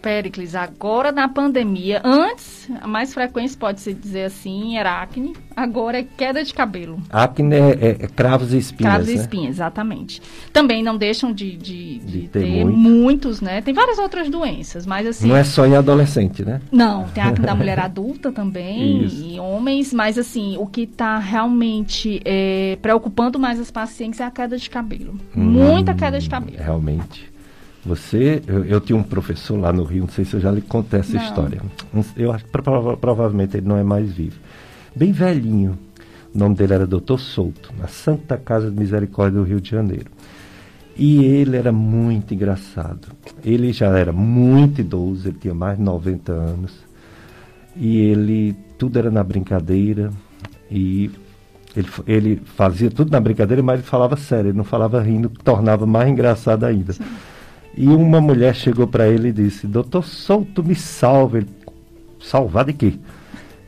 Péricles, agora na pandemia, antes, a mais frequente pode-se dizer assim, era acne, agora é queda de cabelo. Acne é, é, é cravos e espinhas, Cravos né? e espinhas, exatamente. Também não deixam de, de, de, de ter, ter muito. muitos, né? Tem várias outras doenças, mas assim... Não é só em adolescente, né? Não, tem acne da mulher adulta também, Isso. e homens, mas assim, o que está realmente é, preocupando mais as pacientes é a queda de cabelo. Hum, Muita queda de cabelo. Realmente. Você, eu, eu, tinha um professor lá no Rio, não sei se eu já lhe contei essa não. história. Eu acho que prova, provavelmente ele não é mais vivo. Bem velhinho. O nome dele era Doutor Souto, na Santa Casa de Misericórdia do Rio de Janeiro. E ele era muito engraçado. Ele já era muito idoso, ele tinha mais de 90 anos. E ele, tudo era na brincadeira. E ele, ele fazia tudo na brincadeira, mas ele falava sério, ele não falava rindo, que tornava mais engraçado ainda. Sim. E uma mulher chegou para ele e disse: Doutor Souto, me salve. Ele, Salvar de quê?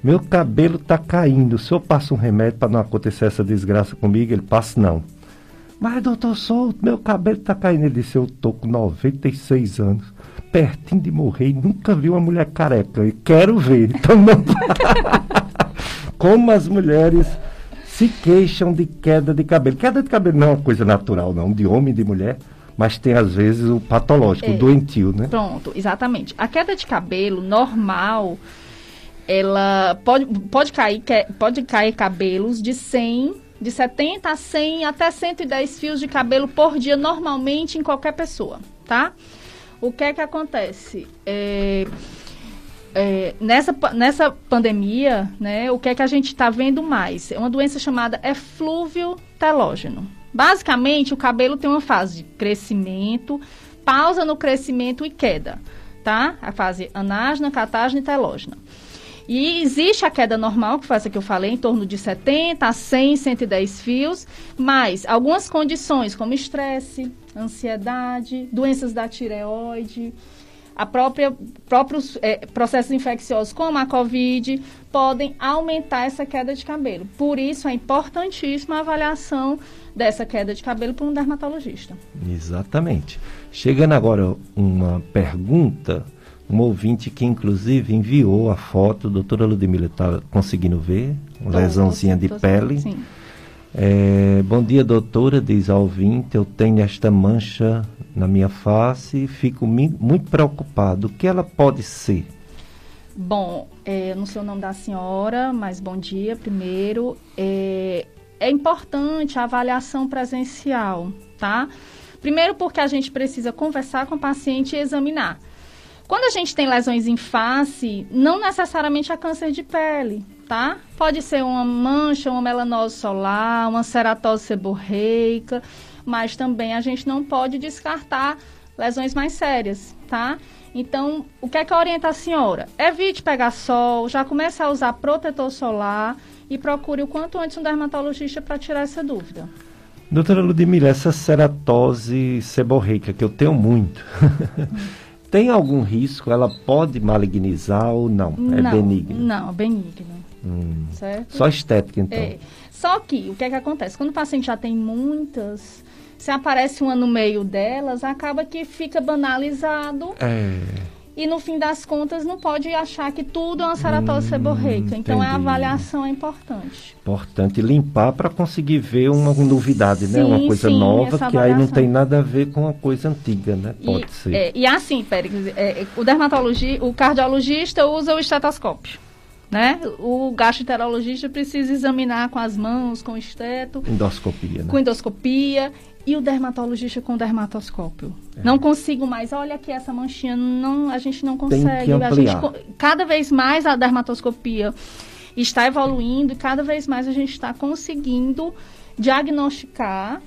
Meu cabelo está caindo. O senhor passa um remédio para não acontecer essa desgraça comigo? Ele passa, não. Mas, doutor Souto, meu cabelo está caindo. Ele disse: Eu estou com 96 anos, pertinho de morrer e nunca vi uma mulher careca. E quero ver. Então, não... Como as mulheres se queixam de queda de cabelo. Queda de cabelo não é uma coisa natural, não, de homem e de mulher mas tem às vezes o patológico, é, o doentio, né? Pronto, exatamente. A queda de cabelo normal, ela pode, pode, cair, pode cair cabelos de 100, de 70 a 100 até 110 fios de cabelo por dia, normalmente em qualquer pessoa, tá? O que é que acontece? É, é, nessa, nessa pandemia, né, o que é que a gente está vendo mais? É uma doença chamada eflúvio telógeno. Basicamente, o cabelo tem uma fase de crescimento, pausa no crescimento e queda, tá? A fase anágena, catágena e telógena. E existe a queda normal, que foi essa que eu falei, em torno de 70 a 100, 110 fios, mas algumas condições, como estresse, ansiedade, doenças da tireoide, a própria próprios é, processos infecciosos como a COVID podem aumentar essa queda de cabelo. Por isso é importantíssima a avaliação dessa queda de cabelo por um dermatologista. Exatamente. Chegando agora uma pergunta, um ouvinte que inclusive enviou a foto, doutora Ludmila está conseguindo ver, tô, lesãozinha tô, tô, de pele. Sim. É, bom dia, doutora, diz a ouvinte, eu tenho esta mancha na minha face e fico muito preocupado. O que ela pode ser? Bom, é, não sei o nome da senhora, mas bom dia primeiro. É, é importante a avaliação presencial, tá? Primeiro porque a gente precisa conversar com o paciente e examinar. Quando a gente tem lesões em face, não necessariamente é câncer de pele, tá? Pode ser uma mancha, uma melanose solar, uma ceratose seborreica, mas também a gente não pode descartar lesões mais sérias, tá? Então, o que é que orienta a senhora? Evite pegar sol, já comece a usar protetor solar e procure o quanto antes um dermatologista para tirar essa dúvida. Doutora Ludmila, essa ceratose seborreica que eu tenho muito, tem algum risco? Ela pode malignizar ou não? É não, benigno? Não, benigno. Hum. Certo? Só estética, então. É. Só que, o que é que acontece? Quando o paciente já tem muitas, se aparece uma no meio delas, acaba que fica banalizado. É. E no fim das contas, não pode achar que tudo é uma ceratose Hum, seborreica. Então, a entendi. avaliação é importante. Importante limpar para conseguir ver uma novidade, né? Uma Sim, coisa sim, nova que aí não tem nada a ver com a coisa antiga, né? Pode e, ser. é, e assim, Péricles, é, o dermatologista, o cardiologista usa o estetoscópio. Né? O gastroenterologista precisa examinar com as mãos, com o esteto, Endoscopia, né? com endoscopia e o dermatologista com dermatoscópio. É. Não consigo mais. Olha aqui essa manchinha, não, a gente não Tem que consegue. a gente, cada vez mais a dermatoscopia está evoluindo e cada vez mais a gente está conseguindo diagnosticar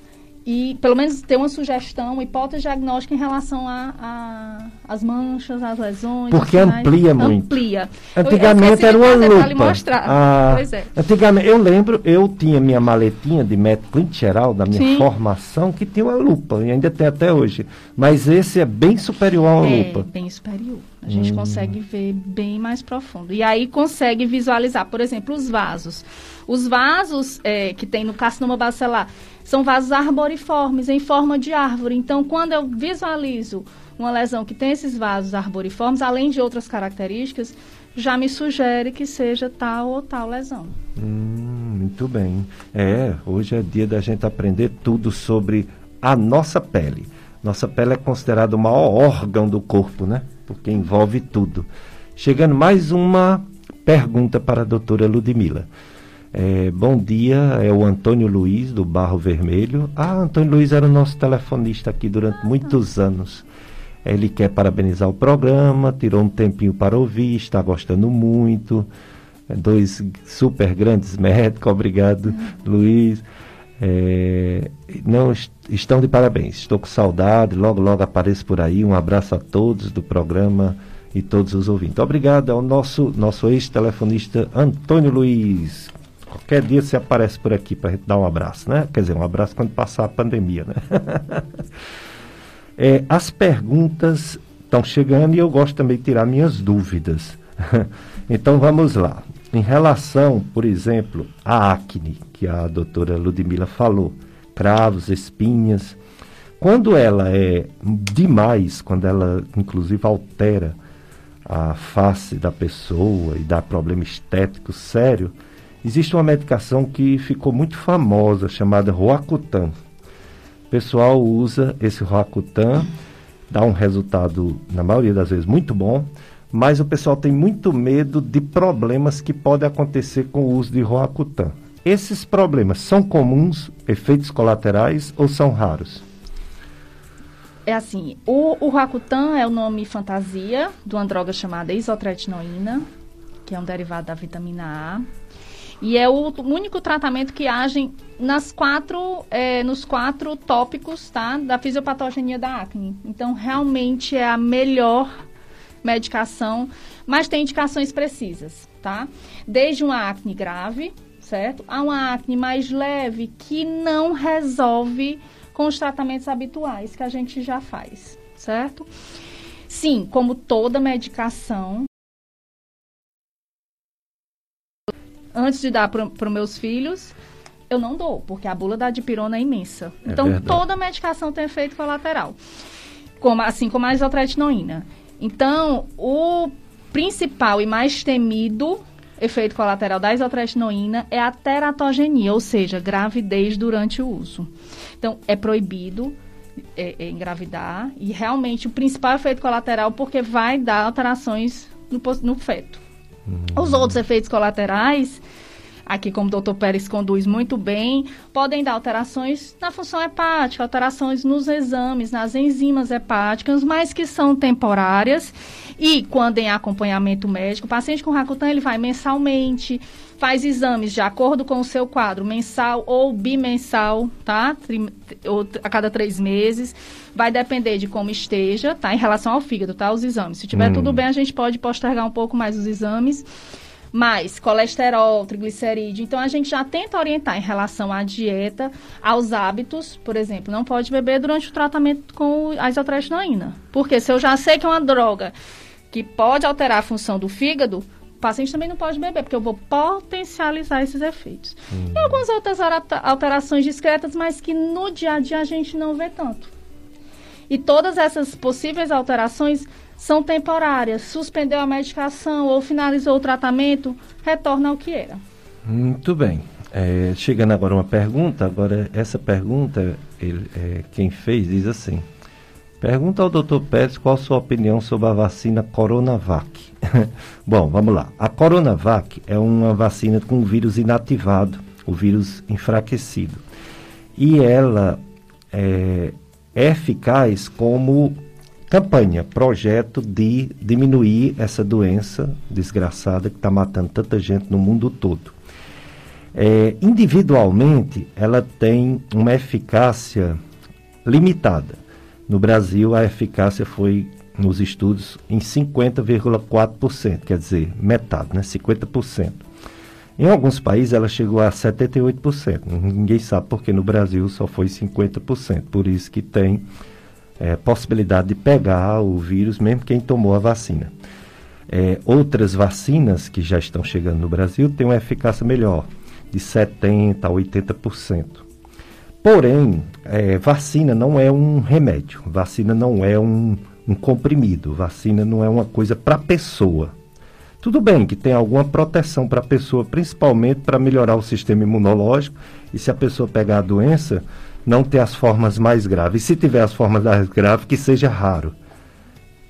e pelo menos ter uma sugestão, uma hipótese diagnóstica em relação a- a- às manchas, às lesões. Porque aos sinais. amplia muito. Amplia. Eu- eu Antigamente esqueci era uma lupa. mostrar. Ah, Pois é. Antigamente, eu lembro, eu tinha minha maletinha de médico clínico geral da minha Sim. formação que tinha uma lupa, e ainda tem até hoje. Mas esse é bem superior a uma É, lupa. bem superior. A gente Hum. consegue ver bem mais profundo. E aí consegue visualizar, por exemplo, os vasos. Os vasos é, que tem no carcinoma bacelar são vasos arboriformes, em forma de árvore. Então, quando eu visualizo uma lesão que tem esses vasos arboriformes, além de outras características, já me sugere que seja tal ou tal lesão. Hum, muito bem. É, hoje é dia da gente aprender tudo sobre a nossa pele. Nossa pele é considerada o maior órgão do corpo, né? Porque envolve tudo. Chegando mais uma pergunta para a doutora Ludmila. É, bom dia, é o Antônio Luiz, do Barro Vermelho. Ah, Antônio Luiz era o nosso telefonista aqui durante muitos anos. Ele quer parabenizar o programa, tirou um tempinho para ouvir, está gostando muito. Dois super grandes médicos, obrigado, Luiz. É, não est- estão de parabéns. Estou com saudade, logo logo apareço por aí. Um abraço a todos do programa e todos os ouvintes. Obrigado ao nosso nosso ex-telefonista Antônio Luiz. Qualquer dia você aparece por aqui para dar um abraço, né? Quer dizer, um abraço quando passar a pandemia, né? É, as perguntas estão chegando e eu gosto também de tirar minhas dúvidas. então vamos lá. Em relação, por exemplo, à acne, que a doutora Ludmila falou, cravos, espinhas, quando ela é demais, quando ela inclusive altera a face da pessoa e dá problema estético sério, existe uma medicação que ficou muito famosa chamada Roacutan. O pessoal usa esse Roacutan, dá um resultado, na maioria das vezes, muito bom, mas o pessoal tem muito medo de problemas que podem acontecer com o uso de Roacutan. Esses problemas são comuns, efeitos colaterais ou são raros? É assim, o, o é o nome fantasia de uma droga chamada isotretinoína, que é um derivado da vitamina A. E é o único tratamento que age nas quatro, é, nos quatro tópicos tá, da fisiopatogenia da acne. Então, realmente é a melhor medicação, mas tem indicações precisas, tá? Desde uma acne grave, certo? A uma acne mais leve que não resolve com os tratamentos habituais que a gente já faz, certo? Sim, como toda medicação, antes de dar para os meus filhos, eu não dou, porque a bula da dipirona é imensa. É então, verdade. toda medicação tem efeito colateral, como, assim como a isotretinoína. Então, o principal e mais temido efeito colateral da isotretinoína é a teratogenia, ou seja, gravidez durante o uso. Então, é proibido é, é, engravidar e realmente o principal efeito colateral porque vai dar alterações no, no feto. Os outros efeitos colaterais, aqui como o doutor Pérez conduz muito bem, podem dar alterações na função hepática, alterações nos exames, nas enzimas hepáticas, mas que são temporárias. E quando em acompanhamento médico, o paciente com Rakutan ele vai mensalmente, faz exames de acordo com o seu quadro, mensal ou bimensal, tá? Tri- ou a cada três meses. Vai depender de como esteja, tá? Em relação ao fígado, tá? Os exames. Se tiver Hum. tudo bem, a gente pode postergar um pouco mais os exames. Mas colesterol, triglicerídeo. Então a gente já tenta orientar em relação à dieta, aos hábitos. Por exemplo, não pode beber durante o tratamento com a isotretinoína. Porque se eu já sei que é uma droga que pode alterar a função do fígado, O paciente também não pode beber, porque eu vou potencializar esses efeitos. Hum. E algumas outras alterações discretas, mas que no dia a dia a gente não vê tanto. E todas essas possíveis alterações são temporárias. Suspendeu a medicação ou finalizou o tratamento, retorna ao que era. Muito bem. É, chegando agora uma pergunta, agora essa pergunta, ele, é, quem fez diz assim, pergunta ao Dr. Pérez qual sua opinião sobre a vacina Coronavac. Bom, vamos lá. A Coronavac é uma vacina com vírus inativado, o vírus enfraquecido. E ela é, é eficaz como campanha, projeto de diminuir essa doença desgraçada que está matando tanta gente no mundo todo. É, individualmente, ela tem uma eficácia limitada. No Brasil, a eficácia foi, nos estudos, em 50,4%, quer dizer, metade, né? 50%. Em alguns países, ela chegou a 78%. Ninguém sabe porque no Brasil só foi 50%. Por isso que tem é, possibilidade de pegar o vírus, mesmo quem tomou a vacina. É, outras vacinas que já estão chegando no Brasil têm uma eficácia melhor de 70% a 80%. Porém, é, vacina não é um remédio, vacina não é um, um comprimido, vacina não é uma coisa para a pessoa. Tudo bem que tem alguma proteção para a pessoa, principalmente para melhorar o sistema imunológico, e se a pessoa pegar a doença, não ter as formas mais graves. E se tiver as formas mais graves, que seja raro.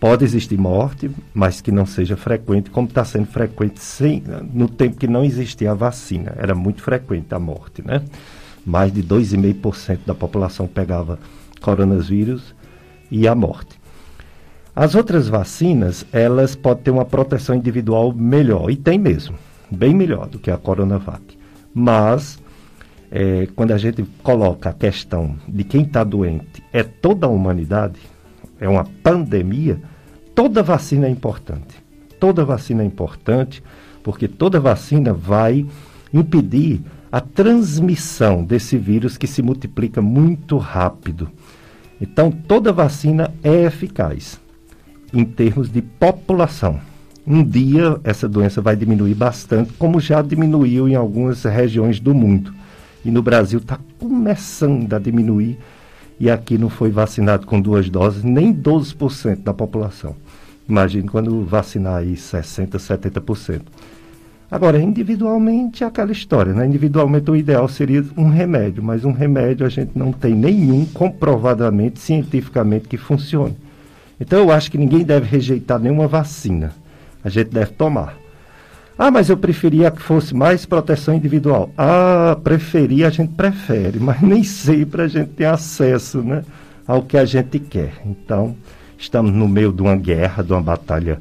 Pode existir morte, mas que não seja frequente, como está sendo frequente no tempo que não existia a vacina. Era muito frequente a morte, né? Mais de 2,5% da população pegava coronavírus e a morte. As outras vacinas, elas podem ter uma proteção individual melhor, e tem mesmo, bem melhor do que a Coronavac. Mas, é, quando a gente coloca a questão de quem está doente é toda a humanidade, é uma pandemia, toda vacina é importante. Toda vacina é importante, porque toda vacina vai impedir a transmissão desse vírus que se multiplica muito rápido. Então, toda vacina é eficaz em termos de população. Um dia essa doença vai diminuir bastante, como já diminuiu em algumas regiões do mundo. E no Brasil está começando a diminuir e aqui não foi vacinado com duas doses nem 12% da população. Imagine quando vacinar aí 60%, 70%. Agora, individualmente é aquela história, né? Individualmente o ideal seria um remédio, mas um remédio a gente não tem nenhum comprovadamente, cientificamente, que funcione. Então eu acho que ninguém deve rejeitar nenhuma vacina. A gente deve tomar. Ah, mas eu preferia que fosse mais proteção individual. Ah, preferir a gente prefere, mas nem sempre a gente tem acesso né, ao que a gente quer. Então, estamos no meio de uma guerra, de uma batalha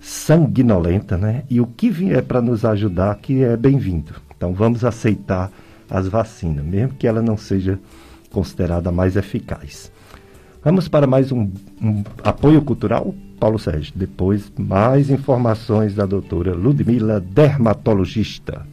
sanguinolenta, né? E o que vier para nos ajudar que é bem-vindo. Então, vamos aceitar as vacinas, mesmo que ela não seja considerada mais eficaz. Vamos para mais um, um apoio cultural? Paulo Sérgio. Depois, mais informações da doutora Ludmila, dermatologista.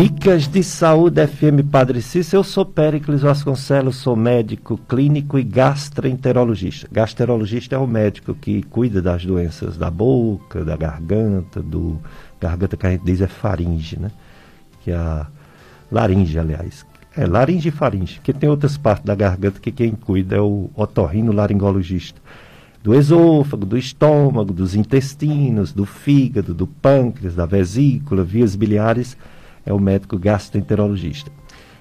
Dicas de Saúde FM Padre Cícero. Eu sou Péricles Vasconcelos, sou médico clínico e gastroenterologista. Gastroenterologista é o médico que cuida das doenças da boca, da garganta, do garganta que a gente diz é faringe, né? Que é a laringe, aliás. É laringe e faringe, porque tem outras partes da garganta que quem cuida é o otorrino laringologista do esôfago, do estômago, dos intestinos, do fígado, do pâncreas, da vesícula, vias biliares, é o médico gastroenterologista.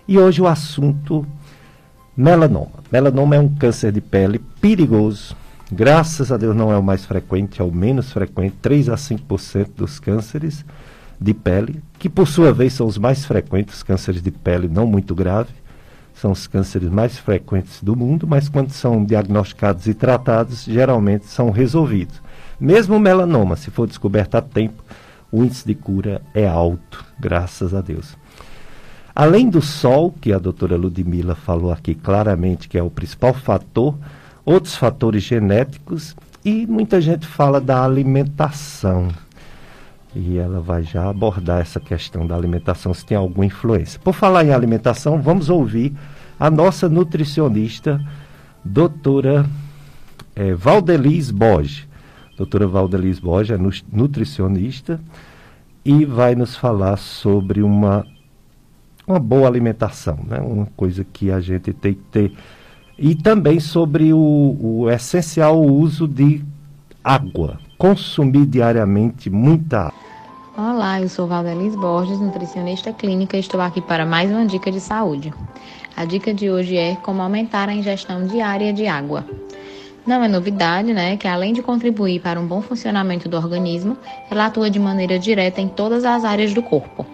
E hoje o assunto melanoma. Melanoma é um câncer de pele perigoso. Graças a Deus não é o mais frequente, é o menos frequente, 3 a 5% dos cânceres de pele, que por sua vez são os mais frequentes, cânceres de pele não muito graves são os cânceres mais frequentes do mundo, mas quando são diagnosticados e tratados, geralmente são resolvidos. Mesmo o melanoma, se for descoberto a tempo, o índice de cura é alto, graças a Deus. Além do sol, que a doutora Ludmila falou aqui claramente que é o principal fator, outros fatores genéticos e muita gente fala da alimentação. E ela vai já abordar essa questão da alimentação, se tem alguma influência. Por falar em alimentação, vamos ouvir a nossa nutricionista, doutora é, Valdeliz Borges. doutora Valdelis Borges, é nutricionista, e vai nos falar sobre uma, uma boa alimentação, né? uma coisa que a gente tem que ter. E também sobre o, o essencial uso de água, consumir diariamente muita água. Olá, eu sou Valdelis Borges, nutricionista clínica, e estou aqui para mais uma dica de saúde. A dica de hoje é como aumentar a ingestão diária de água. Não é novidade, né, que além de contribuir para um bom funcionamento do organismo, ela atua de maneira direta em todas as áreas do corpo.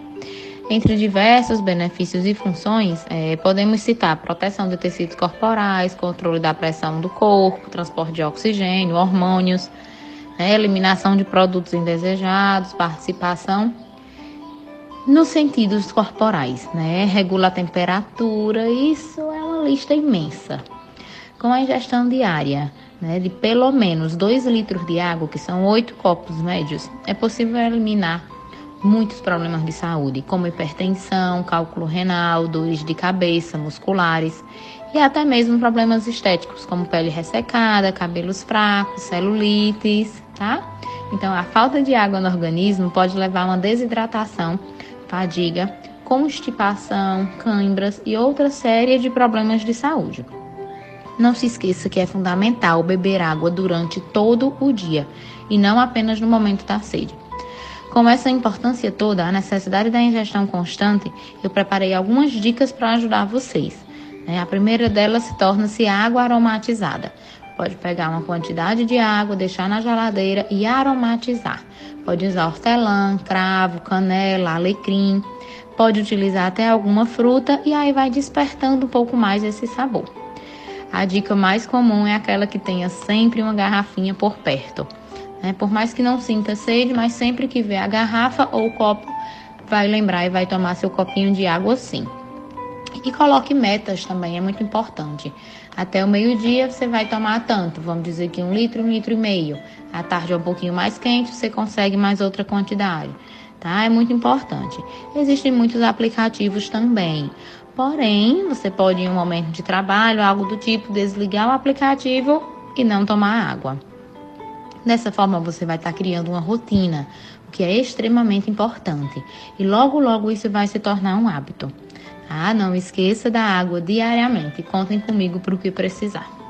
Entre diversos benefícios e funções, é, podemos citar proteção de tecidos corporais, controle da pressão do corpo, transporte de oxigênio, hormônios, né, eliminação de produtos indesejados, participação nos sentidos corporais, né? Regula a temperatura, isso é uma lista imensa. Com a ingestão diária né, de pelo menos 2 litros de água, que são 8 copos médios, é possível eliminar muitos problemas de saúde, como hipertensão, cálculo renal, dores de cabeça, musculares e até mesmo problemas estéticos, como pele ressecada, cabelos fracos, celulites, tá? Então, a falta de água no organismo pode levar a uma desidratação, fadiga, constipação, câimbras e outra série de problemas de saúde. Não se esqueça que é fundamental beber água durante todo o dia e não apenas no momento da sede. Com essa importância toda, a necessidade da ingestão constante, eu preparei algumas dicas para ajudar vocês. Né? A primeira delas se torna-se água aromatizada. Pode pegar uma quantidade de água, deixar na geladeira e aromatizar. Pode usar hortelã, cravo, canela, alecrim. Pode utilizar até alguma fruta e aí vai despertando um pouco mais esse sabor. A dica mais comum é aquela que tenha sempre uma garrafinha por perto. Né? Por mais que não sinta sede, mas sempre que vê a garrafa ou o copo, vai lembrar e vai tomar seu copinho de água sim. E coloque metas também, é muito importante. Até o meio-dia você vai tomar tanto, vamos dizer que um litro, um litro e meio. À tarde é um pouquinho mais quente, você consegue mais outra quantidade. Tá? É muito importante. Existem muitos aplicativos também. Porém, você pode, em um momento de trabalho, algo do tipo, desligar o aplicativo e não tomar água. Dessa forma, você vai estar criando uma rotina, o que é extremamente importante. E logo, logo isso vai se tornar um hábito. Ah, não esqueça da água diariamente. Contem comigo para o que precisar.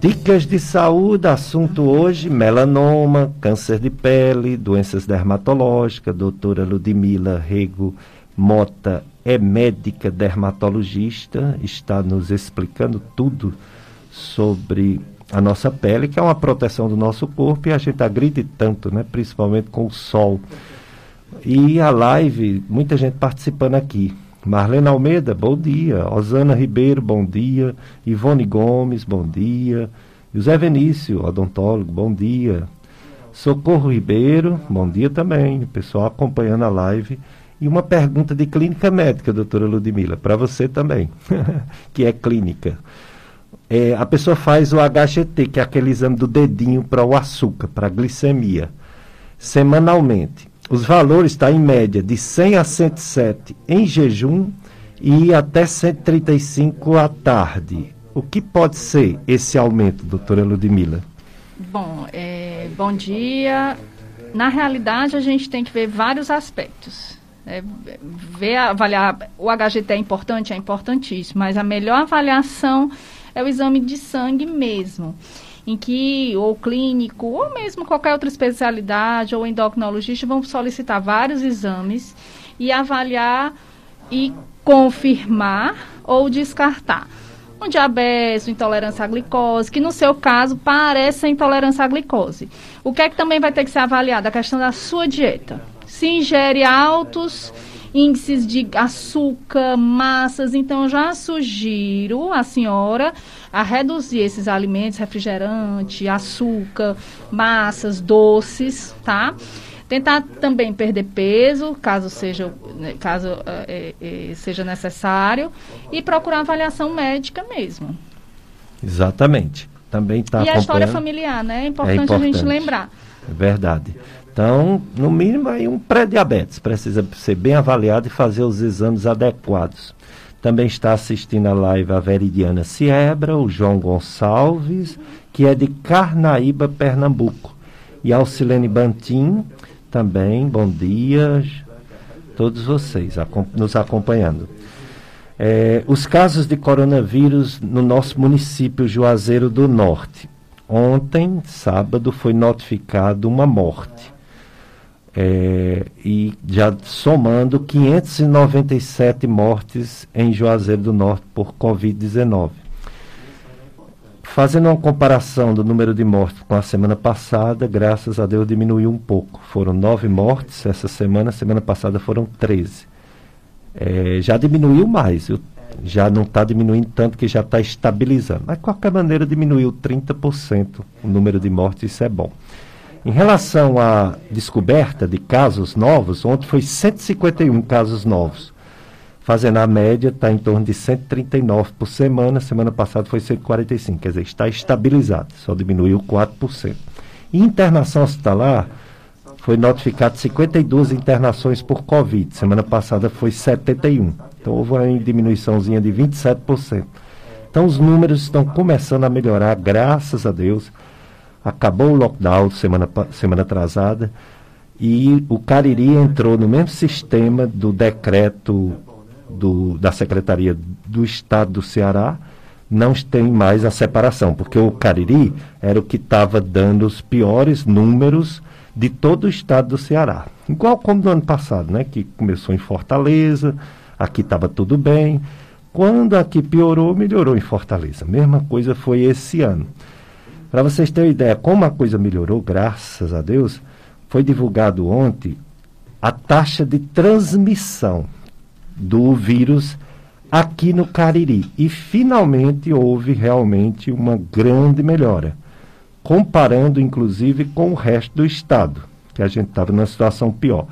Dicas de saúde, assunto hoje: melanoma, câncer de pele, doenças dermatológicas. Doutora Ludmila Rego Mota é médica dermatologista, está nos explicando tudo sobre a nossa pele, que é uma proteção do nosso corpo e a gente agride tanto, né? principalmente com o sol. E a live, muita gente participando aqui. Marlena Almeida, bom dia. Osana Ribeiro, bom dia. Ivone Gomes, bom dia. José Venício, odontólogo, bom dia. Socorro Ribeiro, bom dia também. O pessoal acompanhando a live. E uma pergunta de clínica médica, doutora Ludmila, para você também, que é clínica. É, a pessoa faz o HGT, que é aquele exame do dedinho para o açúcar, para a glicemia, semanalmente. Os valores estão tá, em média de 100 a 107 em jejum e até 135 à tarde. O que pode ser esse aumento, doutora Ludmila? Bom, é, bom dia. Na realidade, a gente tem que ver vários aspectos. É, ver, avaliar, o HGT é importante? É importantíssimo, mas a melhor avaliação é o exame de sangue mesmo em que ou clínico ou mesmo qualquer outra especialidade ou endocrinologista vão solicitar vários exames e avaliar e confirmar ou descartar um diabetes, intolerância à glicose, que no seu caso parece intolerância à glicose. O que é que também vai ter que ser avaliado? A questão da sua dieta. Se ingere altos índices de açúcar, massas, então já sugiro à senhora a reduzir esses alimentos, refrigerante, açúcar, massas, doces, tá? Tentar também perder peso, caso seja, né, caso, é, é, seja necessário, e procurar avaliação médica mesmo. Exatamente. Também está E a história familiar, né? É importante, é importante, a gente lembrar. É verdade. Então, no mínimo, aí um pré-diabetes precisa ser bem avaliado e fazer os exames adequados. Também está assistindo a live a Veridiana Siebra, o João Gonçalves, que é de Carnaíba, Pernambuco. E Alcilene Bantim, também, bom dia, todos vocês nos acompanhando. É, os casos de coronavírus no nosso município Juazeiro do Norte. Ontem, sábado, foi notificado uma morte. É, e já somando 597 mortes em Juazeiro do Norte por Covid-19. Fazendo uma comparação do número de mortes com a semana passada, graças a Deus diminuiu um pouco. Foram nove mortes essa semana, semana passada foram 13. É, já diminuiu mais, já não está diminuindo tanto que já está estabilizando. Mas, de qualquer maneira, diminuiu 30% o número de mortes, isso é bom. Em relação à descoberta de casos novos, ontem foi 151 casos novos fazendo a média, está em torno de 139 por semana. Semana passada foi 145, quer dizer, está estabilizado, só diminuiu 4%. E internação hospitalar, foi notificado 52 internações por Covid. Semana passada foi 71. Então houve uma diminuiçãozinha de 27%. Então os números estão começando a melhorar, graças a Deus. Acabou o lockdown semana, semana atrasada e o Cariri entrou no mesmo sistema do decreto do, da Secretaria do Estado do Ceará não tem mais a separação, porque o Cariri era o que estava dando os piores números de todo o estado do Ceará. Igual como no ano passado, né? Que começou em Fortaleza, aqui estava tudo bem. Quando aqui piorou, melhorou em Fortaleza. Mesma coisa foi esse ano. Para vocês terem ideia como a coisa melhorou, graças a Deus, foi divulgado ontem a taxa de transmissão do vírus aqui no Cariri. E finalmente houve realmente uma grande melhora, comparando inclusive com o resto do estado, que a gente estava numa situação pior.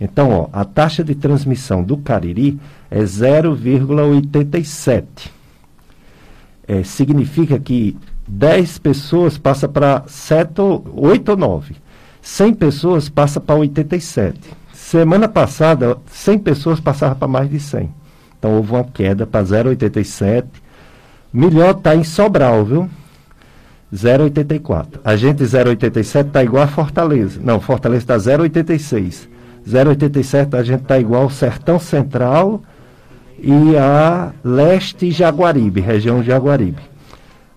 Então, ó, a taxa de transmissão do Cariri é 0,87. É, significa que 10 pessoas passa para 8 ou 9. 100 pessoas passa para 87. Semana passada, 100 pessoas passaram para mais de 100. Então houve uma queda para 0,87. Melhor está em Sobral, viu? 0,84. A gente 0,87 está igual a Fortaleza. Não, Fortaleza está 0,86. 0,87 a gente está igual ao Sertão Central e a Leste Jaguaribe, região Jaguaribe.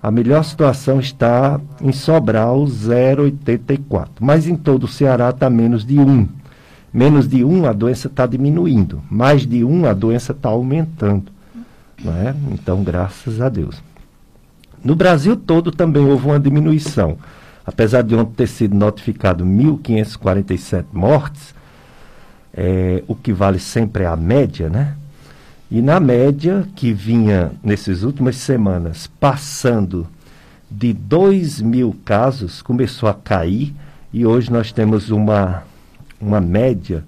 A melhor situação está em Sobral, 0,84. Mas em todo o Ceará está menos de 1. Menos de um, a doença está diminuindo. Mais de um, a doença está aumentando. Não é? Então, graças a Deus. No Brasil todo também houve uma diminuição. Apesar de ontem ter sido notificado 1.547 mortes, é, o que vale sempre é a média, né? E na média, que vinha nessas últimas semanas passando de 2 mil casos, começou a cair e hoje nós temos uma uma média,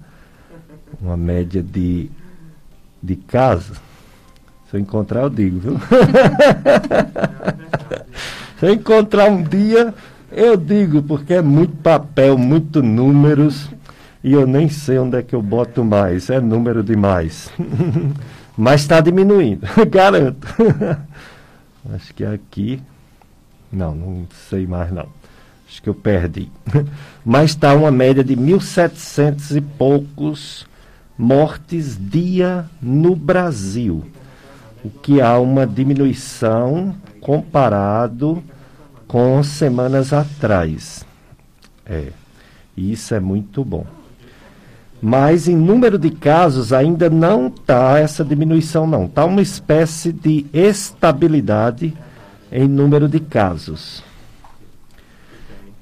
uma média de, de casos. Se eu encontrar, eu digo, viu? Se eu encontrar um dia, eu digo, porque é muito papel, muito números, e eu nem sei onde é que eu boto mais. É número demais. Mas está diminuindo, garanto. Acho que aqui. Não, não sei mais não. Acho que eu perdi. Mas está uma média de 1.700 e poucos mortes dia no Brasil. O que há uma diminuição comparado com semanas atrás. É. Isso é muito bom. Mas em número de casos ainda não está essa diminuição, não. Está uma espécie de estabilidade em número de casos.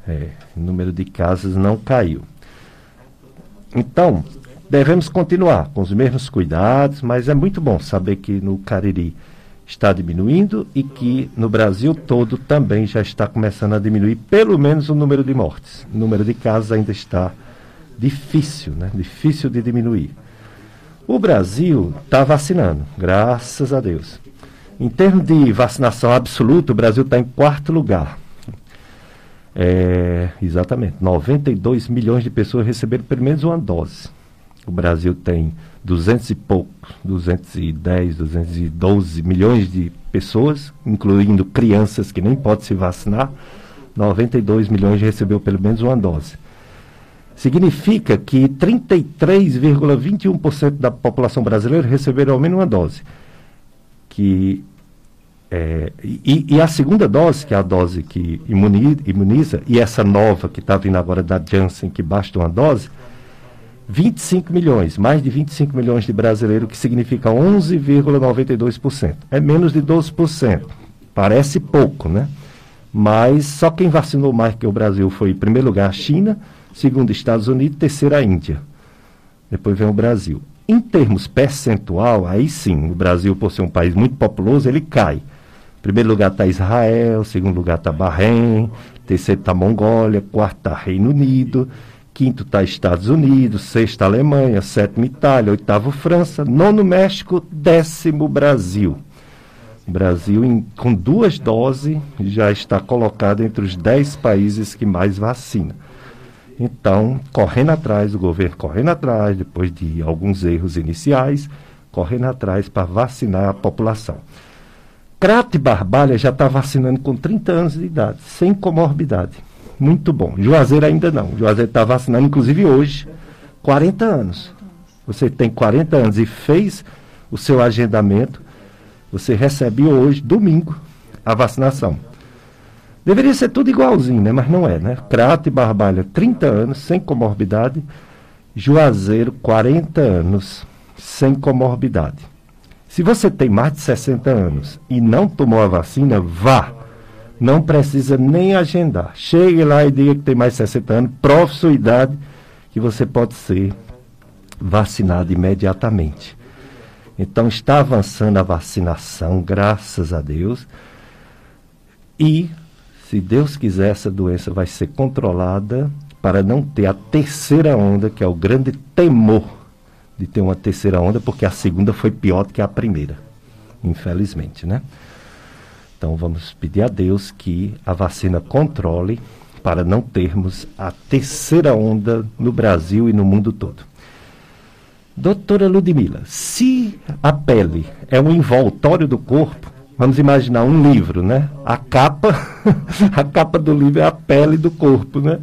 É, número de casos não caiu. Então, devemos continuar com os mesmos cuidados, mas é muito bom saber que no Cariri está diminuindo e que no Brasil todo também já está começando a diminuir pelo menos o número de mortes. O número de casos ainda está difícil, né? Difícil de diminuir. O Brasil está vacinando, graças a Deus. Em termos de vacinação absoluta, o Brasil está em quarto lugar. É, exatamente, 92 milhões de pessoas receberam pelo menos uma dose. O Brasil tem 200 e poucos, 210, 212 milhões de pessoas, incluindo crianças que nem podem se vacinar. 92 milhões recebeu pelo menos uma dose. Significa que 33,21% da população brasileira receberam ao menos uma dose. Que é, e, e, a segunda dose, que é a dose que imuniza, imuniza e essa nova que está vindo agora da Janssen, que basta uma dose, 25 milhões, mais de 25 milhões de brasileiros, que significa 11,92%. É menos de 12%. Parece pouco, né? Mas só quem vacinou mais que o Brasil foi, em primeiro lugar, a China, segundo, Estados Unidos, terceiro, a Índia. Depois vem o Brasil. Em termos percentual, aí sim, o Brasil, por ser um país muito populoso, ele cai primeiro lugar está Israel, segundo lugar está Bahrein, terceiro está Mongólia, quarto está Reino Unido, quinto está Estados Unidos, sexto Alemanha, sétimo Itália, oitavo França, nono México, décimo Brasil. O Brasil, em, com duas doses, já está colocado entre os dez países que mais vacina. Então, correndo atrás, o governo correndo atrás, depois de alguns erros iniciais, correndo atrás para vacinar a população. Crato e Barbalha já está vacinando com 30 anos de idade, sem comorbidade. Muito bom. Juazeiro ainda não. Juazeiro está vacinando, inclusive hoje, 40 anos. Você tem 40 anos e fez o seu agendamento, você recebe hoje, domingo, a vacinação. Deveria ser tudo igualzinho, né? Mas não é, né? Crato e Barbalha, 30 anos, sem comorbidade. Juazeiro, 40 anos, sem comorbidade. Se você tem mais de 60 anos e não tomou a vacina, vá. Não precisa nem agendar. Chegue lá e diga que tem mais de 60 anos, prove sua idade, que você pode ser vacinado imediatamente. Então está avançando a vacinação, graças a Deus. E, se Deus quiser, essa doença vai ser controlada para não ter a terceira onda, que é o grande temor de ter uma terceira onda, porque a segunda foi pior do que a primeira, infelizmente, né? Então vamos pedir a Deus que a vacina controle para não termos a terceira onda no Brasil e no mundo todo. Doutora Ludmila, se a pele é um envoltório do corpo, vamos imaginar um livro, né? A capa, a capa do livro é a pele do corpo, né?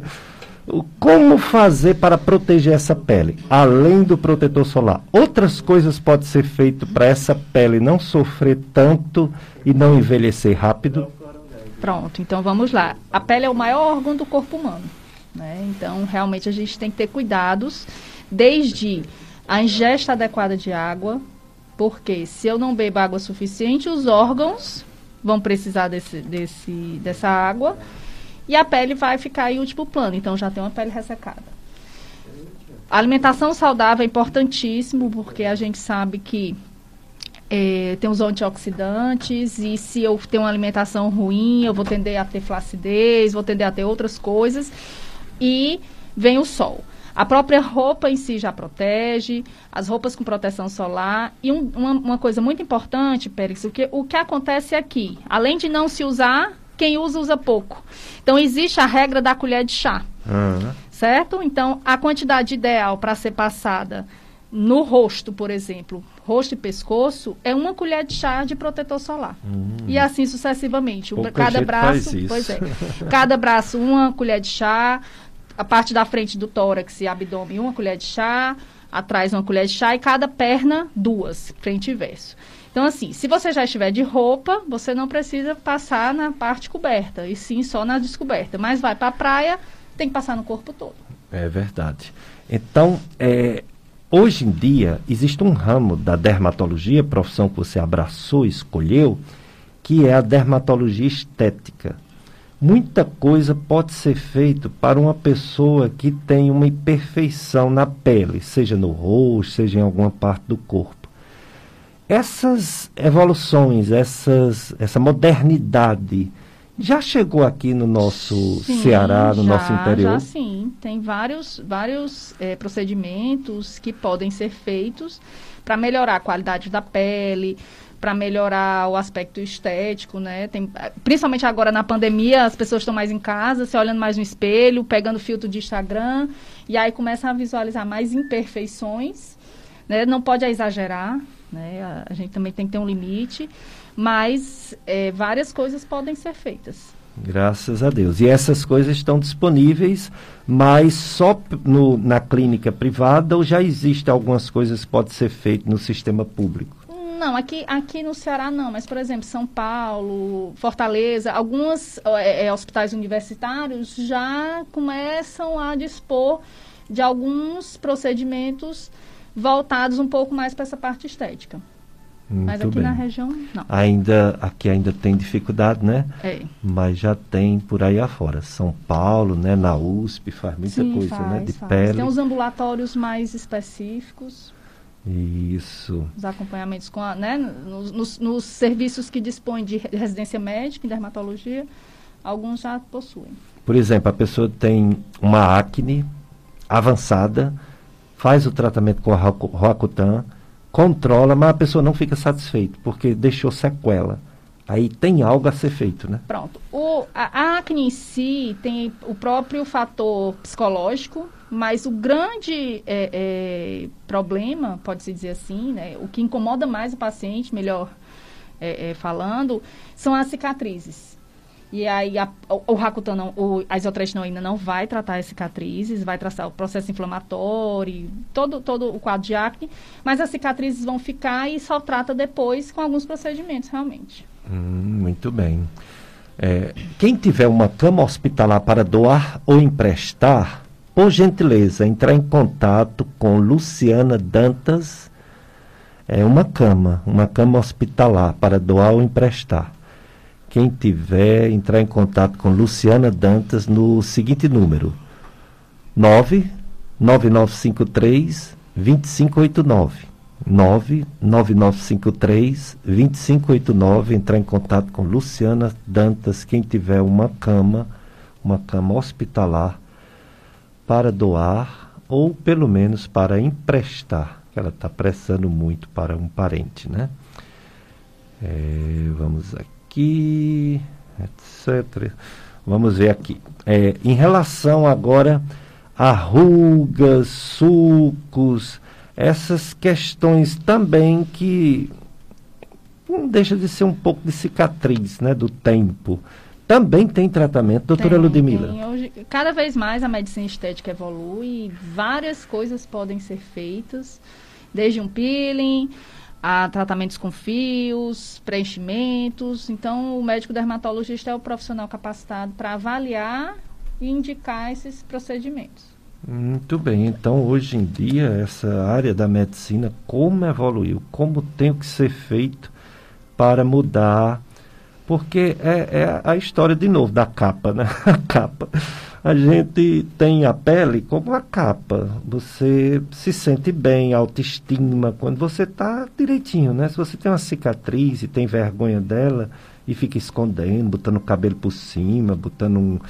Como fazer para proteger essa pele? Além do protetor solar, outras coisas podem ser feitas para essa pele não sofrer tanto e não envelhecer rápido? Pronto, então vamos lá. A pele é o maior órgão do corpo humano. Né? Então, realmente, a gente tem que ter cuidados, desde a ingesta adequada de água, porque se eu não bebo água suficiente, os órgãos vão precisar desse, desse, dessa água e a pele vai ficar em último plano, então já tem uma pele ressecada. A alimentação saudável é importantíssimo, porque a gente sabe que é, tem os antioxidantes e se eu tenho uma alimentação ruim, eu vou tender a ter flacidez, vou tender a ter outras coisas. E vem o sol. A própria roupa em si já protege, as roupas com proteção solar. E um, uma, uma, coisa muito importante, Pérez, o que, o que acontece aqui, além de não se usar quem usa, usa pouco. Então, existe a regra da colher de chá. Uhum. Certo? Então, a quantidade ideal para ser passada no rosto, por exemplo, rosto e pescoço, é uma colher de chá de protetor solar. Uhum. E assim sucessivamente. Pouca cada braço, pois é. cada braço, uma colher de chá, a parte da frente do tórax e abdômen, uma colher de chá, atrás uma colher de chá e cada perna, duas, frente e verso. Então, assim, se você já estiver de roupa, você não precisa passar na parte coberta, e sim só na descoberta. Mas vai para a praia, tem que passar no corpo todo. É verdade. Então, é, hoje em dia, existe um ramo da dermatologia, profissão que você abraçou, escolheu, que é a dermatologia estética. Muita coisa pode ser feita para uma pessoa que tem uma imperfeição na pele, seja no rosto, seja em alguma parte do corpo. Essas evoluções, essas, essa modernidade Já chegou aqui no nosso Sim, Ceará, no já, nosso interior? Já sim, tem vários, vários é, procedimentos que podem ser feitos para melhorar a qualidade da pele, para melhorar o aspecto estético, né? Tem, principalmente agora na pandemia, as pessoas estão mais em casa, se olhando mais no espelho, pegando filtro de Instagram, e aí começam a visualizar mais imperfeições, né? Não pode exagerar, né? A, a gente também tem que ter um limite, mas é, várias coisas podem ser feitas. Graças a Deus. E essas coisas estão disponíveis, mas só no, na clínica privada ou já existem algumas coisas que podem ser feitas no sistema público? Não, aqui, aqui no Ceará não, mas, por exemplo, São Paulo, Fortaleza, alguns é, hospitais universitários já começam a dispor de alguns procedimentos voltados um pouco mais para essa parte estética. Muito mas aqui bem. na região, não. Ainda, aqui ainda tem dificuldade, né? É. Mas já tem por aí afora. São Paulo, né? Na USP faz muita Sim, coisa, faz, né? De faz. pele. Tem uns ambulatórios mais específicos, Isso. os acompanhamentos com a, né, nos, nos- nos serviços que dispõem de re- residência médica em dermatologia, alguns já possuem. Por exemplo, a pessoa tem uma acne avançada, faz o tratamento com a Roacu- Roacutan, controla, mas a pessoa não fica satisfeita, porque deixou sequela. Aí tem algo a ser feito, né? Pronto. O, a, a acne em si tem o próprio fator psicológico, mas o grande é, é, problema, pode-se dizer assim, né, o que incomoda mais o paciente, melhor é, é, falando, são as cicatrizes. E aí a, o, o Rakutan, o, a isotretinoína não vai tratar as cicatrizes, vai tratar o processo inflamatório, todo, todo o quadro de acne, mas as cicatrizes vão ficar e só trata depois com alguns procedimentos, realmente. Hum, muito bem. É, quem tiver uma cama hospitalar para doar ou emprestar, por gentileza, entrar em contato com Luciana Dantas. É uma cama, uma cama hospitalar para doar ou emprestar. Quem tiver, entrar em contato com Luciana Dantas no seguinte número: 99953 2589. 99953 2589. Entrar em contato com Luciana Dantas. Quem tiver uma cama, uma cama hospitalar para doar ou pelo menos para emprestar, que ela está prestando muito para um parente, né? É, vamos aqui, etc. Vamos ver aqui. É, em relação agora a rugas, sulcos, essas questões também que não deixa de ser um pouco de cicatriz, né, do tempo. Também tem tratamento, doutora Tem, Ludmila. tem. Hoje, cada vez mais a medicina estética evolui e várias coisas podem ser feitas, desde um peeling a tratamentos com fios, preenchimentos. Então, o médico dermatologista é o profissional capacitado para avaliar e indicar esses procedimentos. Muito bem, então hoje em dia essa área da medicina como evoluiu, como tem que ser feito para mudar, porque é, é a história de novo da capa, né? A capa. A gente tem a pele como a capa. Você se sente bem, autoestima, quando você está direitinho, né? Se você tem uma cicatriz e tem vergonha dela e fica escondendo, botando o cabelo por cima, botando um,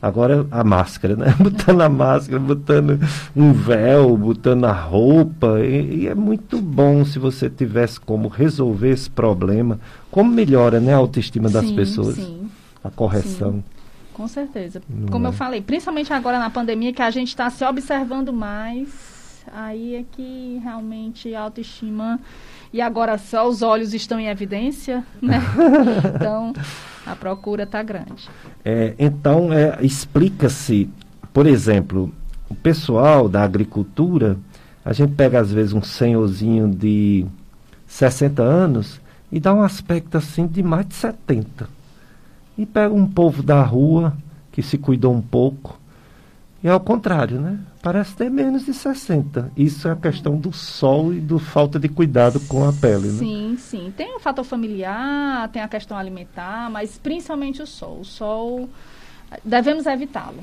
Agora a máscara, né? Botando a máscara, botando um véu, botando a roupa. E, e, é muito bom se você tivesse como resolver esse problema. Como melhora né, a autoestima das sim, pessoas. Sim, a correção. Sim, com certeza. Não Como é? eu falei, principalmente agora na pandemia, que a gente está se observando mais, aí é que realmente a autoestima. E agora só os olhos estão em evidência, né? então a procura está grande. É, então, é, explica-se, por exemplo, o pessoal da agricultura, a gente pega às vezes um senhorzinho de 60 anos e dá um aspecto assim de mais de 70. E pega um povo da rua que se cuidou um pouco. E ao contrário, né? Parece ter menos de 60. Isso é a questão do sol e do falta de cuidado com a pele, né? Sim, sim. Tem o fator familiar, tem a questão alimentar, mas principalmente o sol. O sol, devemos evitá-lo.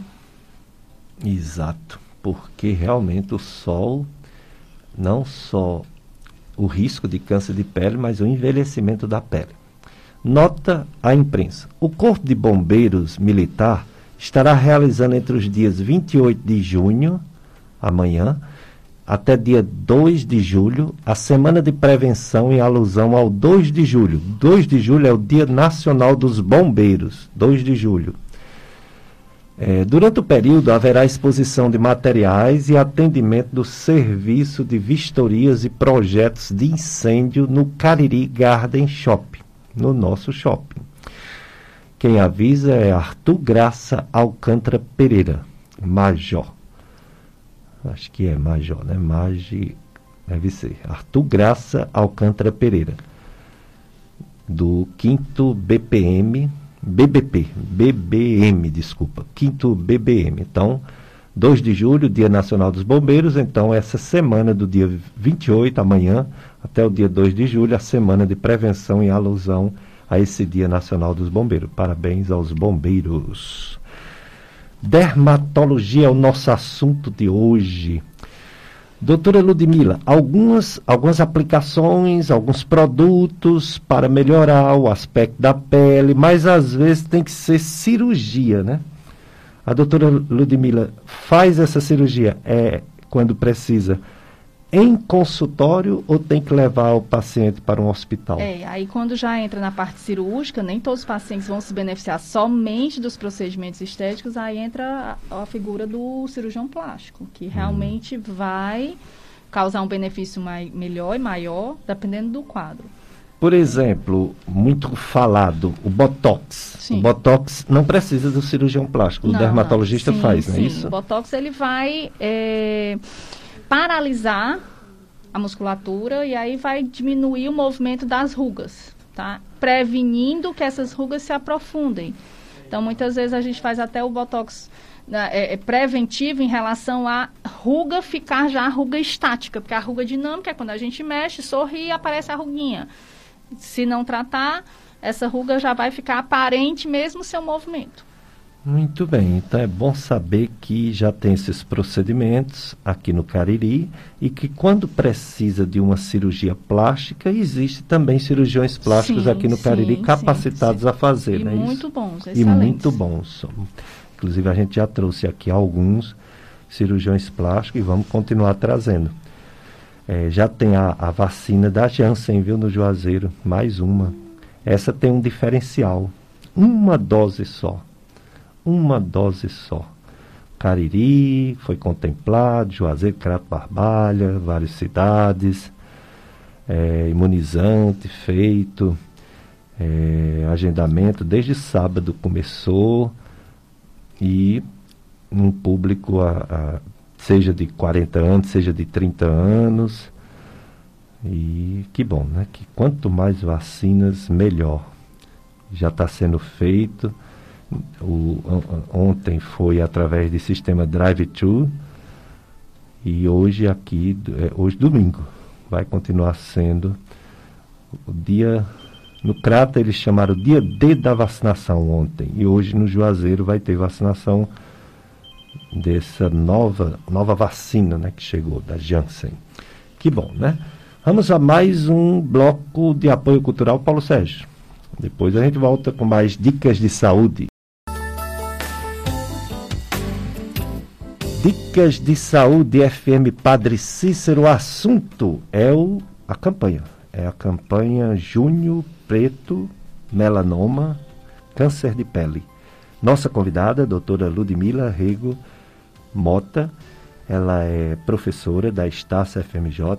Exato, porque realmente o sol, não só o risco de câncer de pele, mas o envelhecimento da pele. Nota à imprensa. O Corpo de Bombeiros Militar estará realizando entre os dias 28 de junho, amanhã, até dia 2 de julho, a Semana de Prevenção em alusão ao 2 de julho. 2 de julho é o Dia Nacional dos Bombeiros, 2 de julho. É, durante o período, haverá exposição de materiais e atendimento do serviço de vistorias e projetos de incêndio no Cariri Garden Shopping, no nosso shopping. Quem avisa é Arthur Graça Alcântara Pereira, Major. Acho que é Major, né? Magi, deve ser. Arthur Graça Alcântara Pereira, do 5 BPM, BBP, BBM, desculpa, 5 BBM. Então, 2 de julho, Dia Nacional dos Bombeiros. Então, essa semana do dia 28, amanhã, até o dia 2 de julho, a semana de prevenção em alusão a esse Dia Nacional dos Bombeiros. Parabéns aos bombeiros. Dermatologia é o nosso assunto de hoje. Doutora Ludmila, algumas, algumas aplicações, alguns produtos para melhorar o aspecto da pele, mas às vezes tem que ser cirurgia, né? A doutora Ludmila faz essa cirurgia é, quando precisa em consultório ou tem que levar o paciente para um hospital? É, aí quando já entra na parte cirúrgica, nem todos os pacientes vão se beneficiar somente dos procedimentos estéticos, aí entra a, a figura do cirurgião plástico, que hum. realmente hum. vai causar um benefício mai, melhor e maior, dependendo do quadro. Por exemplo, muito falado, o Botox. Sim. O Botox não precisa do cirurgião plástico, não, o dermatologista sim, faz, não é isso? O Botox ele vai... É paralisar a musculatura e aí vai diminuir o movimento das rugas, tá? Prevenindo que essas rugas se aprofundem. Então, muitas vezes a gente faz até o botox né, é, é preventivo em relação à ruga ficar já a ruga estática, porque a ruga dinâmica é quando a gente mexe, sorri e aparece a ruguinha. Se não tratar, essa ruga já vai ficar aparente mesmo seu movimento. Muito bem, então é bom saber que já tem esses procedimentos aqui no Cariri e que quando precisa de uma cirurgia plástica, existe também cirurgiões plásticos sim, aqui no Cariri sim, capacitados sim, a fazer, e né? Muito bons, excelentes. E muito bons. Inclusive a gente já trouxe aqui alguns cirurgiões plásticos e vamos continuar trazendo. É, já tem a, a vacina da Janssen, viu, no Juazeiro, mais uma. Essa tem um diferencial, uma dose só uma dose só. Cariri foi contemplado, Juazeiro, Crato Barbalha, várias cidades, é, imunizante feito, é, agendamento desde sábado começou e um público a, a, seja de 40 anos, seja de 30 anos. E que bom, né? Que quanto mais vacinas, melhor. Já está sendo feito. O, ontem foi através do sistema Drive-Thru e hoje aqui, é, hoje domingo, vai continuar sendo o dia. No Crata eles chamaram dia D da vacinação ontem e hoje no Juazeiro vai ter vacinação dessa nova, nova vacina né, que chegou, da Janssen. Que bom, né? Vamos a mais um bloco de apoio cultural, Paulo Sérgio. Depois a gente volta com mais dicas de saúde. Dicas de Saúde FM Padre Cícero. O assunto é o, a campanha. É a campanha Junho Preto Melanoma Câncer de Pele. Nossa convidada, doutora Ludmila Rego Mota, ela é professora da Estácia FMJ,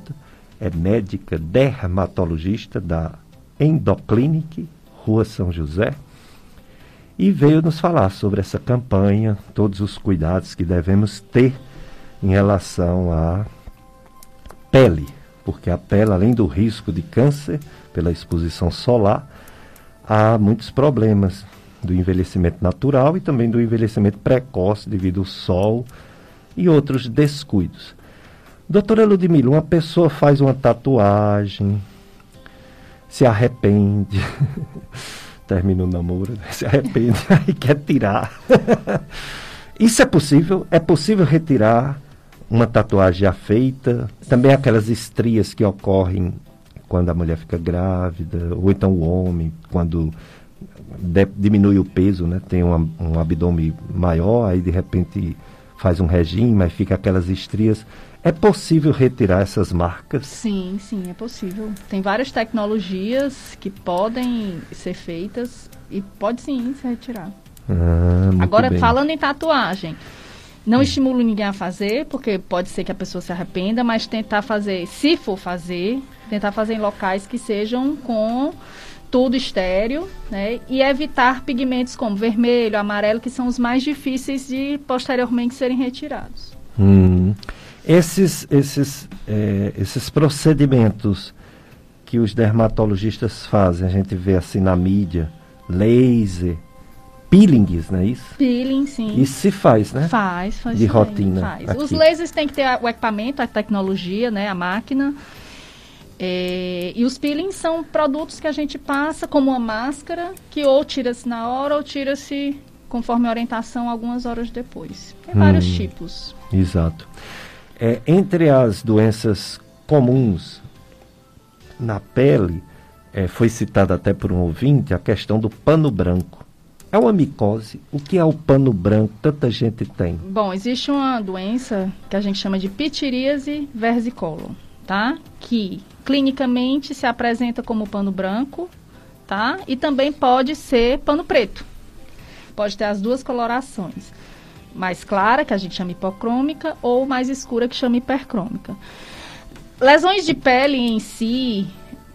é médica dermatologista da Endoclinic, Rua São José, e veio nos falar sobre essa campanha, todos os cuidados que devemos ter em relação à pele, porque a pele, além do risco de câncer pela exposição solar, há muitos problemas do envelhecimento natural e também do envelhecimento precoce devido ao sol e outros descuidos. Doutora Ludmila, uma pessoa faz uma tatuagem, se arrepende, termina o namoro, se arrepende e quer tirar. Isso é possível? É possível retirar uma tatuagem já feita? Também aquelas estrias que ocorrem quando a mulher fica grávida, ou então o homem, quando de, diminui o peso, né? Tem um, um abdômen maior, aí de repente faz um regime, mas fica aquelas estrias. É possível retirar essas marcas? Sim, sim, é possível. Tem várias tecnologias que podem ser feitas e pode sim se retirar. Ah, Agora, bem. falando em tatuagem, não estimulo ninguém a fazer, porque pode ser que a pessoa se arrependa, mas tentar fazer, se for fazer, tentar fazer em locais que sejam com tudo estéreo, né? E evitar pigmentos como vermelho, amarelo, que são os mais difíceis de posteriormente serem retirados. Hum. Esses, esses, é, esses procedimentos que os dermatologistas fazem, a gente vê assim na mídia, laser, peelings, não é isso? Peeling, sim. Isso se faz, né? Faz, faz. De também, rotina Faz. Os lasers têm que ter o equipamento, a tecnologia, né? A máquina. É, e os peelings são produtos que a gente passa como uma máscara, que ou tira-se na hora ou tira-se conforme a orientação algumas horas depois. Tem vários Hum. tipos. Exato. É, entre as doenças comuns na pele, é, foi citada até por um ouvinte a questão do pano branco. É uma micose. O que é o pano branco? Tanta gente tem. Bom, existe uma doença que a gente chama de pitiríase versicolor, tá? Que clinicamente se apresenta como pano branco, tá? E também pode ser pano preto. Pode ter as duas colorações. Mais clara, que a gente chama hipocrômica, ou mais escura, que chama hipercrômica. Lesões de pele em si,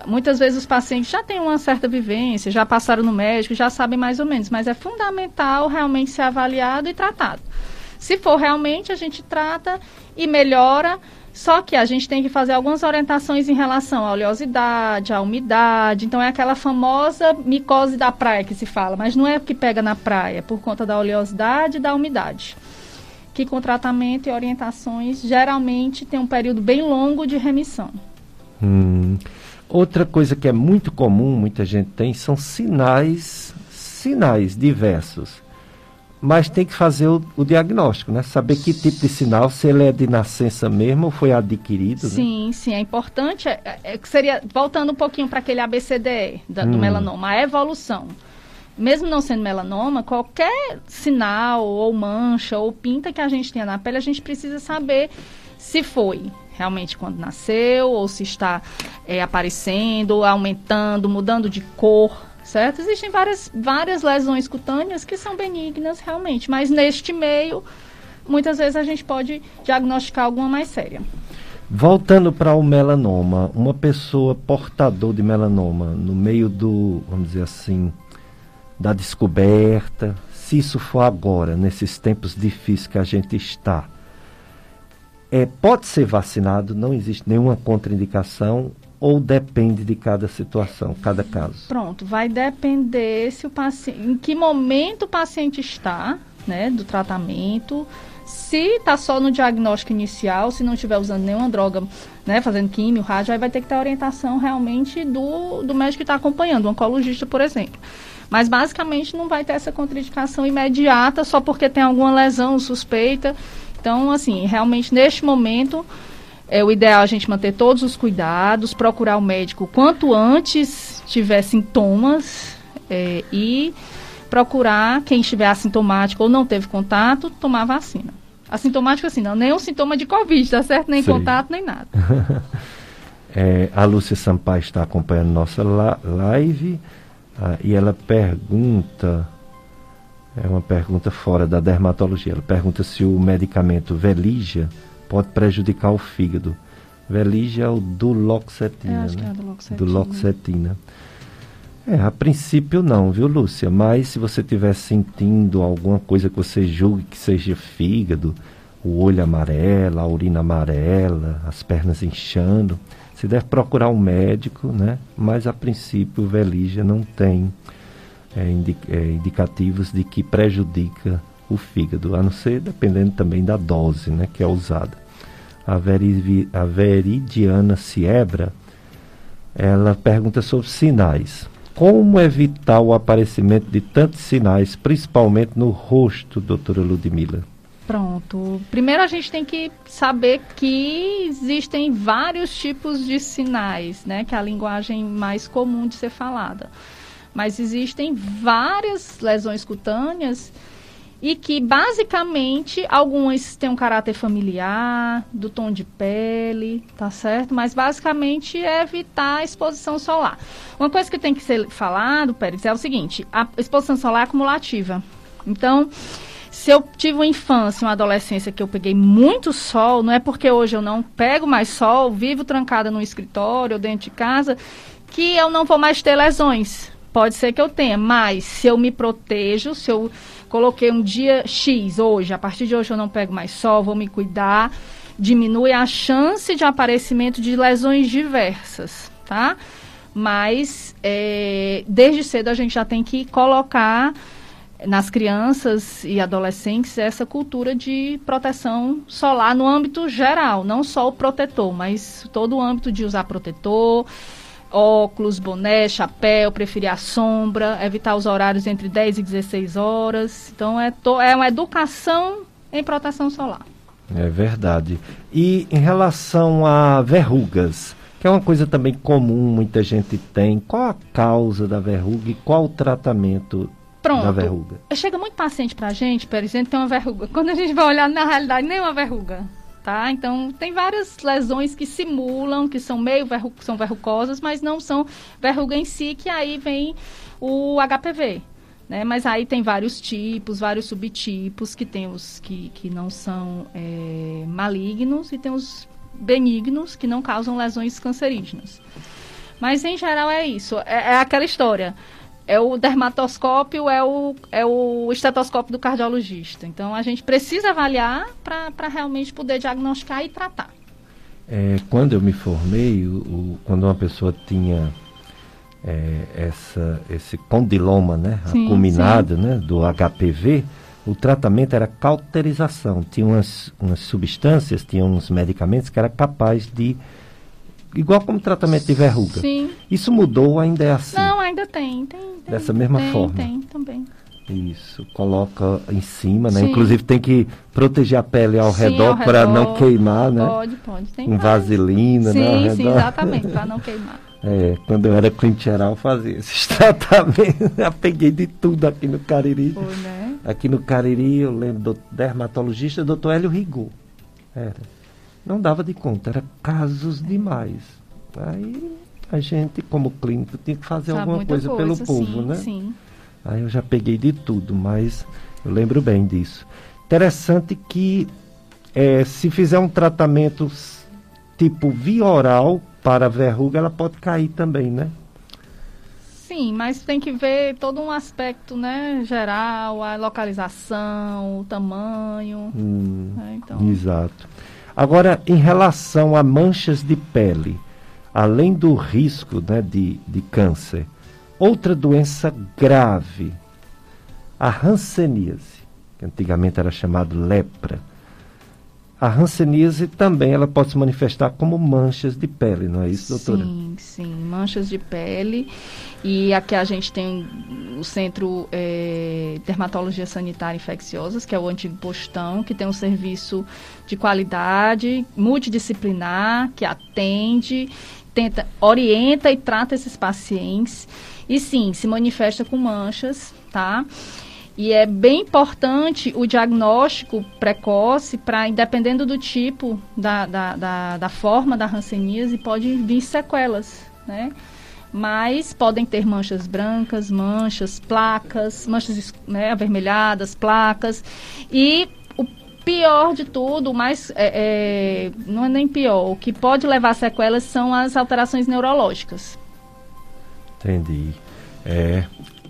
muitas vezes os pacientes já têm uma certa vivência, já passaram no médico, já sabem mais ou menos, mas é fundamental realmente ser avaliado e tratado. Se for realmente, a gente trata e melhora, só que a gente tem que fazer algumas orientações em relação à oleosidade, à umidade. Então, é aquela famosa micose da praia que se fala, mas não é que pega na praia, é por conta da oleosidade e da umidade. Que com tratamento e orientações, geralmente tem um período bem longo de remissão. Hum. Outra coisa que é muito comum, muita gente tem, são sinais, sinais diversos. Mas tem que fazer o, o diagnóstico, né? Saber que tipo de sinal, se ele é de nascença mesmo ou foi adquirido. né? Sim, sim, é importante. É, é- é seria, voltando um pouquinho para aquele ABCDE da- do Hum. melanoma, a evolução. Mesmo não sendo melanoma, qualquer sinal, ou mancha, ou pinta que a gente tenha na pele, a gente precisa saber se foi realmente quando nasceu, ou se está é, aparecendo, aumentando, mudando de cor, certo? Existem várias, várias lesões cutâneas que são benignas realmente, mas neste meio, muitas vezes a gente pode diagnosticar alguma mais séria. Voltando para o melanoma, uma pessoa portador de melanoma, no meio do, vamos dizer assim, da descoberta, se isso for agora, nesses tempos difíceis que a gente está, é, pode ser vacinado, não existe nenhuma contraindicação ou depende de cada situação, cada caso? Pronto, vai depender se o paciente, em que momento o paciente está, né, do tratamento, se está só no diagnóstico inicial, se não estiver usando nenhuma droga, né, fazendo químio, rádio, aí vai ter que ter orientação realmente do, do médico que está acompanhando, o oncologista, por exemplo. Mas basicamente não vai ter essa contraindicação imediata só porque tem alguma lesão suspeita. Então, assim, realmente neste momento é o ideal a gente manter todos os cuidados, procurar o médico quanto antes tiver sintomas é, e procurar quem estiver assintomático ou não teve contato, tomar vacina. Assintomático assim, não, nenhum sintoma de Covid, tá certo? Nem Sei. contato, nem nada. É, a Lúcia Sampaio está acompanhando nossa live ah, e ela pergunta, é uma pergunta fora da dermatologia, ela pergunta se o medicamento Veligia pode prejudicar o fígado. Veligia é o duloxetina, acho que né? é a duloxetina. É, a princípio não, viu, Lúcia? Mas se você estiver sentindo alguma coisa que você julgue que seja fígado, o olho amarelo, a urina amarela, as pernas inchando, você deve procurar um médico, né? Mas a princípio o Veligia não tem é, é, indicativos de que prejudica o fígado, a não ser dependendo também da dose, né? Que é usada. A, Verivi- a Veridiana Siebra, ela pergunta sobre sinais. Como evitar o aparecimento de tantos sinais, principalmente no rosto, doutora Ludmila? Pronto. Primeiro a gente tem que saber que existem vários tipos de sinais, né? Que é a linguagem mais comum de ser falada. Mas existem várias lesões cutâneas e que basicamente algumas têm um caráter familiar, do tom de pele, tá certo? Mas basicamente é evitar a exposição solar. Uma coisa que tem que ser falado, Pérez, é o seguinte: a exposição solar é acumulativa. Então, se eu tive uma infância, uma adolescência que eu peguei muito sol, não é porque hoje eu não pego mais sol, vivo trancada no escritório ou dentro de casa, que eu não vou mais ter lesões. Pode ser que eu tenha, mas se eu me protejo, se eu coloquei um dia X hoje, a partir de hoje eu não pego mais sol, vou me cuidar, diminui a chance de aparecimento de lesões diversas, tá? Mas é, desde cedo a gente já tem que colocar nas crianças e adolescentes essa cultura de proteção solar no âmbito geral, não só o protetor, mas todo o âmbito de usar protetor, óculos, boné, chapéu, preferir a sombra, evitar os horários entre 10 e 16 horas. Então, é, to, é uma educação em proteção solar. É verdade. E em relação a verrugas, que é uma coisa também comum, muita gente tem, qual a causa da verruga e qual o tratamento Pronto. da verruga? Chega muito paciente pra gente, por exemplo, tem uma verruga. Quando a gente vai olhar, na realidade, nem uma verruga tá? Então, tem várias lesões que simulam, que são meio verru são verrucosas, mas não são verruga em si, que aí vem o HPV. Né? Mas aí tem vários tipos, vários subtipos, que tem os que, que não são é, malignos e tem os benignos, que não causam lesões cancerígenas. Mas, em geral, é isso. É, é aquela história é o dermatoscópio, é o, é o estetoscópio do cardiologista. Então, a gente precisa avaliar para realmente poder diagnosticar e tratar. É, quando eu me formei, o, o, quando uma pessoa tinha é, essa, esse condiloma, né, sim, acuminado, sim. né, do HPV, o tratamento era cauterização. Tinha umas, umas substâncias, tinha uns medicamentos que era capaz de igual como tratamento de verruga. Sim. Isso mudou ainda é assim? Não, ainda tem, tem. tem Dessa mesma tem, forma? Tem, também. Isso, coloca em cima, né? Sim. Inclusive tem que proteger a pele ao sim, redor para não queimar, né? Pode, pode. Tem com vaselina, sim, né? Sim, sim, exatamente, para não queimar. É, quando eu era cliente geral, fazia esses tratamentos. Eu peguei de tudo aqui no Cariri. Foi, né? Aqui no Cariri, eu lembro do dermatologista, doutor Hélio Rigor. Era não dava de conta, era casos demais. Aí a gente, como clínico, tinha que fazer Sabe alguma coisa, coisa, pelo sim, povo, né? Sim. Aí eu já peguei de tudo, mas eu lembro bem disso. Interessante que é, se fizer um tratamento tipo via oral para verruga, ela pode cair também, né? Sim, mas tem que ver todo um aspecto, né, geral, a localização, o tamanho. Hum, né, então... Exato. Agora, em relação a manchas de pele, além do risco né, de, de câncer, outra doença grave, a hanseníase, que antigamente era chamado lepra. A hanseníase também ela pode se manifestar como manchas de pele, não é isso, doutora? Sim, sim, manchas de pele. E aqui a gente tem o Centro é, Dermatologia Sanitária Infecciosas, que é o antigo postão, que tem um serviço de qualidade, multidisciplinar, que atende, tenta, orienta e trata esses pacientes. E sim, se manifesta com manchas, tá? E é bem importante o diagnóstico precoce para, dependendo do tipo, da, da, da, da forma da hanseníase, pode vir sequelas, né? Mas podem ter manchas brancas, manchas, placas, manchas né, avermelhadas, placas. E o pior de tudo, mais é, é, não é nem pior, o que pode levar sequelas são as alterações neurológicas. Entendi. É,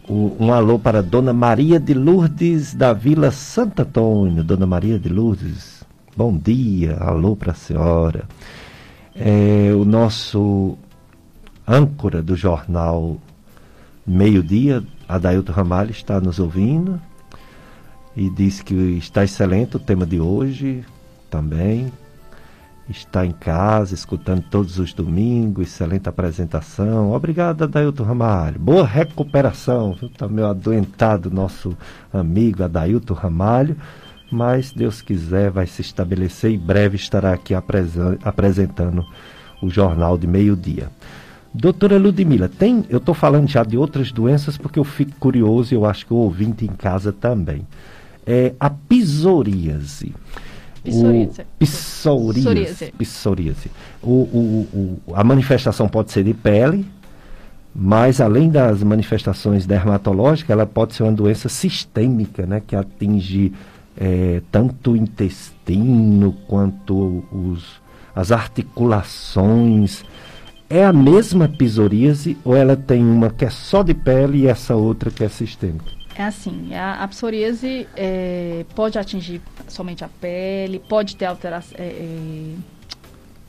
um alô para Dona Maria de Lourdes, da Vila Santo Antônio. Dona Maria de Lourdes, bom dia, alô para a senhora. É, o nosso âncora do jornal Meio-Dia, Adailton Ramalho, está nos ouvindo e diz que está excelente o tema de hoje também está em casa, escutando todos os domingos, excelente apresentação. Obrigado, Adailton Ramalho. Boa recuperação, viu? Tá meu adoentado, nosso amigo Adailton Ramalho. mas Deus quiser vai se estabelecer e breve estará aqui apresentando o jornal de meio-dia. Doutora Ludmila, tem, eu estou falando já de outras doenças porque eu fico curioso e eu acho que o ouvinte em casa também. É a psoríase. Psoríase. Psoríase. Psoríase. O, o, o, a manifestação pode ser de pele, mas além das manifestações dermatológicas, ela pode ser uma doença sistêmica, né, que atinge é, tanto o intestino quanto os, as articulações. É a mesma psoríase ou ela tem uma que é só de pele e essa outra que é sistêmica? É assim, a, a psoríase é, pode atingir somente a pele, pode ter alteração, é, é,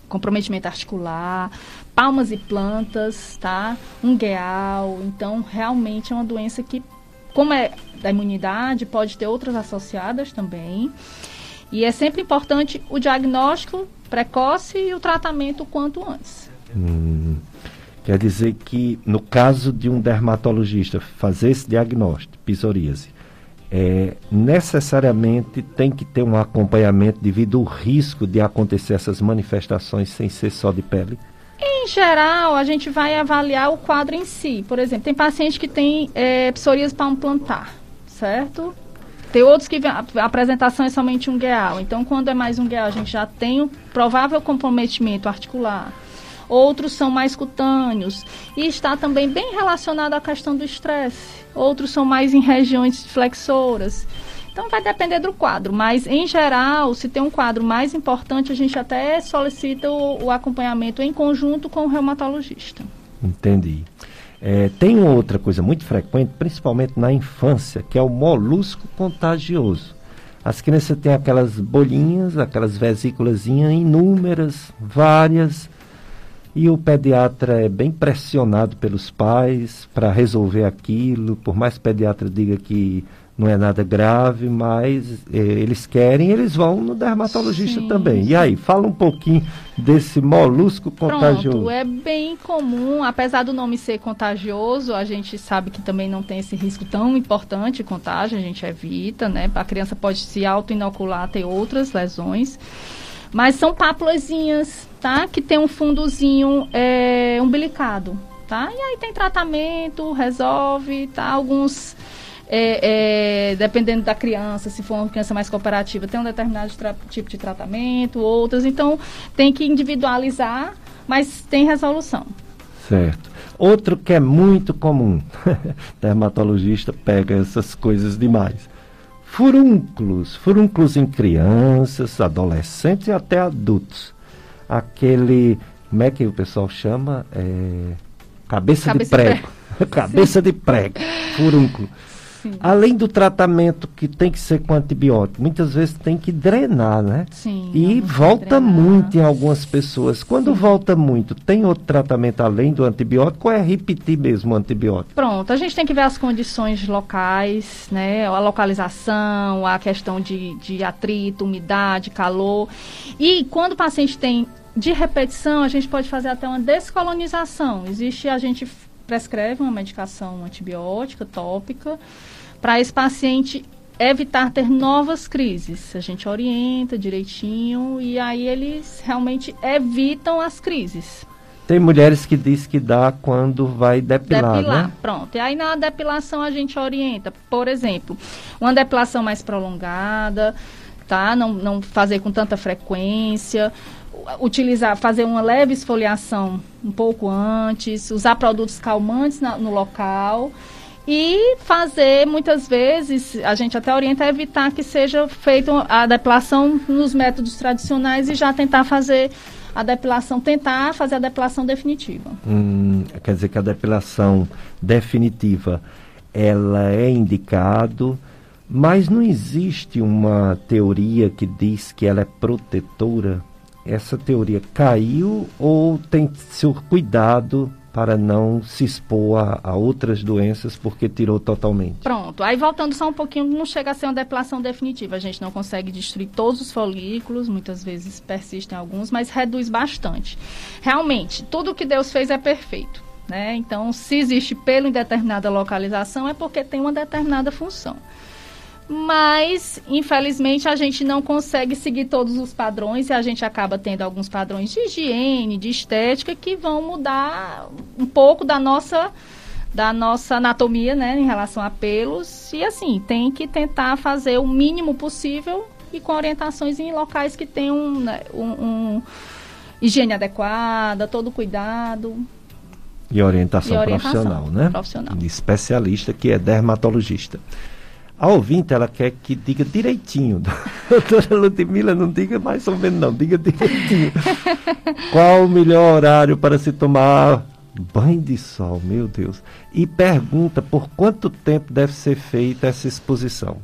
comprometimento articular, palmas e plantas, tá? Um gueal. Então, realmente é uma doença que, como é da imunidade, pode ter outras associadas também. E é sempre importante o diagnóstico precoce e o tratamento quanto antes. Hum, quer dizer que, no caso de um dermatologista fazer esse diagnóstico, psoríase, é, necessariamente tem que ter um acompanhamento devido ao risco de acontecer essas manifestações sem ser só de pele? Em geral, a gente vai avaliar o quadro em si. Por exemplo, tem paciente que tem é, psoríase palmo-plantar, certo? Tem outros que a apresentação é somente um gueal. Então, quando é mais um gueal, a gente já tem um provável comprometimento articular outros são mais cutâneos e está também bem relacionado à questão do estresse. Outros são mais em regiões flexoras. Então vai depender do quadro, mas em geral, se tem um quadro mais importante, a gente até solicita o, o acompanhamento em conjunto com o reumatologista. Entendi. É, tem outra coisa muito frequente, principalmente na infância, que é o molusco contagioso. As crianças têm aquelas bolinhas, aquelas vesículas inúmeras, várias, e o pediatra é bem pressionado pelos pais para resolver aquilo, por mais que o pediatra diga que não é nada grave, mas eh, eles querem, eles vão no dermatologista sim, também. Sim. E aí, fala um pouquinho desse molusco contagioso. Pronto, é bem comum, apesar do nome ser contagioso, a gente sabe que também não tem esse risco tão importante, contágio, a gente evita, né? A criança pode se auto-inocular, ter outras lesões. Mas são pápulazinhas, tá? Que tem um fundozinho é, umbilicado, tá? E aí tem tratamento, resolve, tá? Alguns, é, é, dependendo da criança, se for uma criança mais cooperativa, tem um determinado tipo de tratamento, outras. Então, tem que individualizar, mas tem resolução. Certo. Outro que é muito comum, dermatologista pega essas coisas demais furúnculos, furúnculos em crianças, adolescentes e até adultos. Aquele, como é que o pessoal chama? É, cabeça, cabeça, de prego. prego. cabeça de prego, furúnculo. Sim. Além do tratamento que tem que ser com antibiótico, muitas vezes tem que drenar, né? Sim. E volta muito em algumas pessoas. Quando Sim. volta muito, tem outro tratamento além do antibiótico ou é repetir mesmo o antibiótico? Pronto, a gente tem que ver as condições locais, né? A localização, a questão de, de atrito, umidade, calor. E quando o paciente tem de repetição, a gente pode fazer até uma descolonização. Existe, a gente prescreve uma medicação antibiótica tópica para esse paciente evitar ter novas crises. A gente orienta direitinho e aí eles realmente evitam as crises. Tem mulheres que diz que dá quando vai depilar, depilar né? pronto. E aí na depilação a gente orienta, por exemplo, uma depilação mais prolongada, tá? Não, não fazer com tanta frequência, utilizar, fazer uma leve esfoliação um pouco antes, usar produtos calmantes na, no local e fazer muitas vezes a gente até orienta a evitar que seja feita a depilação nos métodos tradicionais e já tentar fazer a depilação tentar fazer a depilação definitiva. Hum, quer dizer que a depilação definitiva ela é indicado mas não existe uma teoria que diz que ela é protetora essa teoria caiu ou tem seu cuidado para não se expor a, a, outras doenças porque tirou totalmente. Pronto. Aí voltando só um pouquinho, não chega a ser uma depilação definitiva. A gente não consegue destruir todos os folículos, muitas vezes persistem alguns, mas reduz bastante. Realmente, tudo que Deus fez é perfeito. Né? Então, se existe pelo em determinada localização, é porque tem uma determinada função. Mas infelizmente a gente não consegue seguir todos os padrões e a gente acaba tendo alguns padrões de higiene, de estética que vão mudar um pouco da nossa da nossa anatomia, né, em relação a pelos e assim tem que tentar fazer o mínimo possível e com orientações em locais que tenham né, um, um higiene adequada, todo cuidado. E orientação, e orientação profissional, né? Profissional. Especialista que é dermatologista. A ouvinte, ela quer que diga direitinho. Doutora Ludmila, não diga mais ou menos não, diga direitinho. Qual o melhor horário para se tomar banho de sol, meu Deus. E pergunta por quanto tempo deve ser feita essa exposição.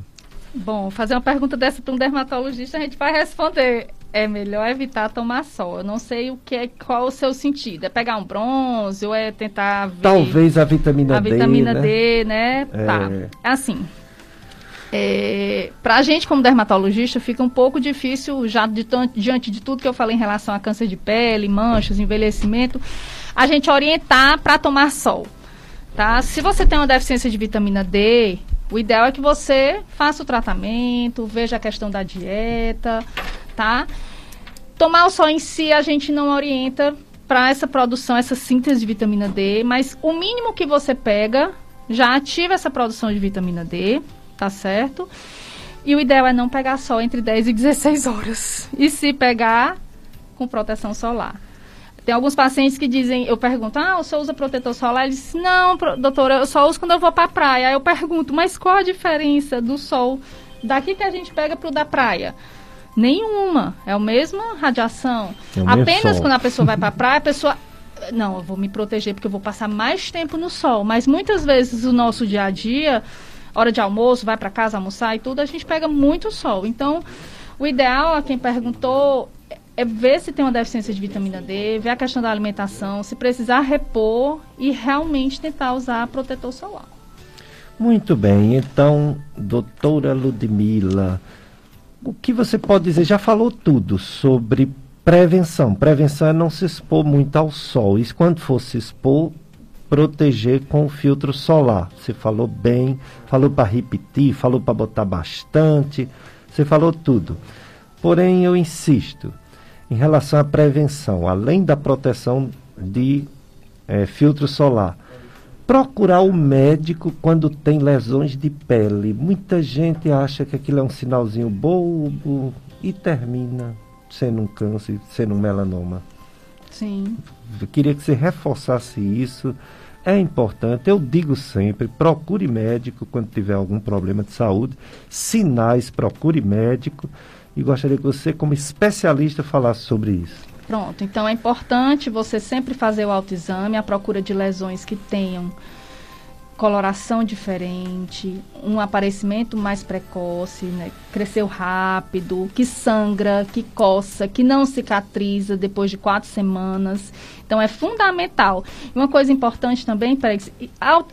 Bom, fazer uma pergunta dessa para um dermatologista, a gente vai responder. É melhor evitar tomar sol. Eu não sei o que é, qual o seu sentido. É pegar um bronze ou é tentar ver Talvez a vitamina a D. A vitamina né? D, né? É... Tá. Assim, é, para a gente, como dermatologista, fica um pouco difícil, já de, diante de tudo que eu falei em relação a câncer de pele, manchas, envelhecimento, a gente orientar para tomar sol. Tá? Se você tem uma deficiência de vitamina D, o ideal é que você faça o tratamento, veja a questão da dieta, tá? Tomar o sol em si a gente não orienta para essa produção, essa síntese de vitamina D, mas o mínimo que você pega já ativa essa produção de vitamina D, tá certo? E o ideal é não pegar sol entre 10 e 16 horas. E se pegar, com proteção solar. Tem alguns pacientes que dizem, eu pergunto, ah, o senhor usa protetor solar? Ele diz, não, doutora, eu só uso quando eu vou para a praia. Aí eu pergunto, mas qual a diferença do sol daqui que a gente pega para o da praia? Nenhuma. É a mesma radiação. É Apenas quando a pessoa vai para a praia, a pessoa não, eu vou me proteger porque eu vou passar mais tempo no sol. Mas muitas vezes o nosso dia a dia hora de almoço, vai para casa almoçar e tudo, a gente pega muito sol. Então, o ideal, a quem perguntou, é ver se tem uma deficiência de vitamina D, ver a questão da alimentação, se precisar repor e realmente tentar usar protetor solar. Muito bem, então, doutora Ludmila, o que você pode dizer? Já falou tudo sobre prevenção. Prevenção é não se expor muito ao sol. E quando for se expor, proteger com o filtro solar. Você falou bem, falou para repetir, falou para botar bastante, você falou tudo. Porém, eu insisto, em relação à prevenção, além da proteção de é, filtro solar, procurar o médico quando tem lesões de pele. Muita gente acha que aquilo é um sinalzinho bobo e termina sendo um câncer, sendo um melanoma. Sim. Eu queria que você reforçasse isso. É importante, eu digo sempre, procure médico quando tiver algum problema de saúde. Sinais, procure médico. E gostaria que você, como especialista, falasse sobre isso. Pronto, então é importante você sempre fazer o autoexame, a procura de lesões que tenham coloração diferente, um aparecimento mais precoce, né? cresceu rápido, que sangra, que coça, que não cicatriza depois de quatro semanas. Então é fundamental. Uma coisa importante também, para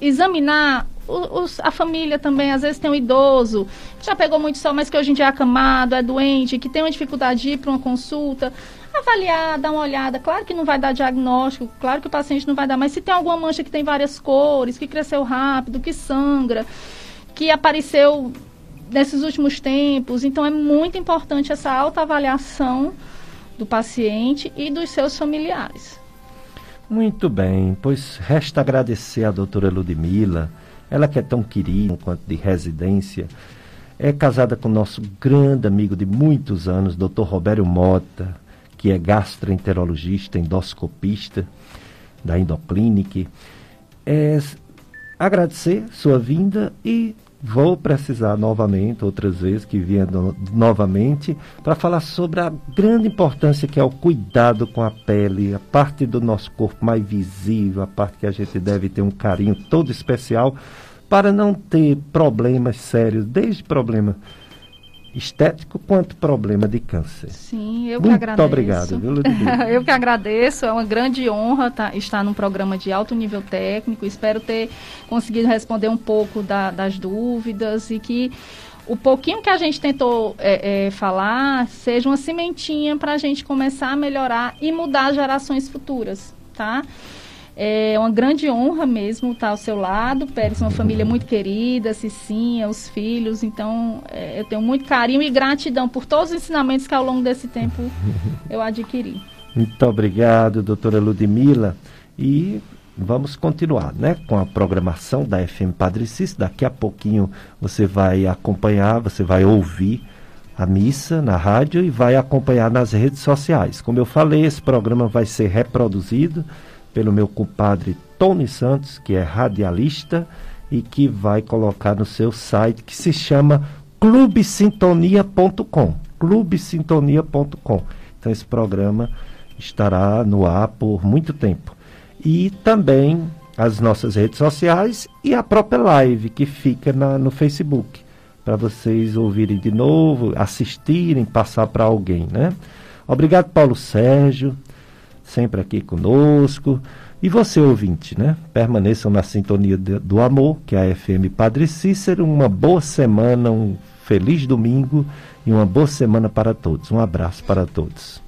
examinar os, a família também, às vezes tem um idoso que já pegou muito sol, mas que hoje em dia é acamado, é doente, que tem uma dificuldade de ir para uma consulta avaliar, dar uma olhada. Claro que não vai dar diagnóstico, claro que o paciente não vai dar, mas se tem alguma mancha que tem várias cores, que cresceu rápido, que sangra, que apareceu nesses últimos tempos, então é muito importante essa autoavaliação do paciente e dos seus familiares. Muito bem, pois resta agradecer à doutora Ludmila, ela que é tão querida quanto de residência, é casada com nosso grande amigo de muitos anos, doutor Robério Mota, que é gastroenterologista, endoscopista da Endoclinic. É, agradecer sua vinda e vou precisar novamente, outras vezes que vier no, novamente, para falar sobre a grande importância que é o cuidado com a pele, a parte do nosso corpo mais visível, a parte que a gente deve ter um carinho todo especial para não ter problemas sérios, desde problemas estético quanto problema de câncer. Sim, eu Muito que agradeço. Muito obrigado, viu, Eu que agradeço, é uma grande honra tá, estar num programa de alto nível técnico. Espero ter conseguido responder um pouco da, das dúvidas e que o pouquinho que a gente tentou é, é, falar seja uma cimentinha para a gente começar a melhorar e mudar as gerações futuras, tá? É uma grande honra mesmo estar ao seu lado. Pérez, uma família muito querida, Cicinha, os filhos. Então, é, eu tenho muito carinho e gratidão por todos os ensinamentos que ao longo desse tempo eu adquiri. Muito obrigado, doutora Ludmila. E vamos continuar né, com a programação da FM Padre Cícero. Daqui a pouquinho você vai acompanhar, você vai ouvir a missa na rádio e vai acompanhar nas redes sociais. Como eu falei, esse programa vai ser reproduzido pelo meu compadre Tony Santos, que é radialista e que vai colocar no seu site que se chama clubesintonia.com. clubesintonia.com. Então esse programa estará no ar por muito tempo. E também as nossas redes sociais e a própria live que fica na, no Facebook, para vocês ouvirem de novo, assistirem, passar para alguém, né? Obrigado, Paulo Sérgio, sempre aqui conosco. E você, ouvinte, né? Permaneçam na sintonia do amor, que é a FM Padre Cícero. Uma boa semana, um feliz domingo e uma boa semana para todos. Um abraço para todos.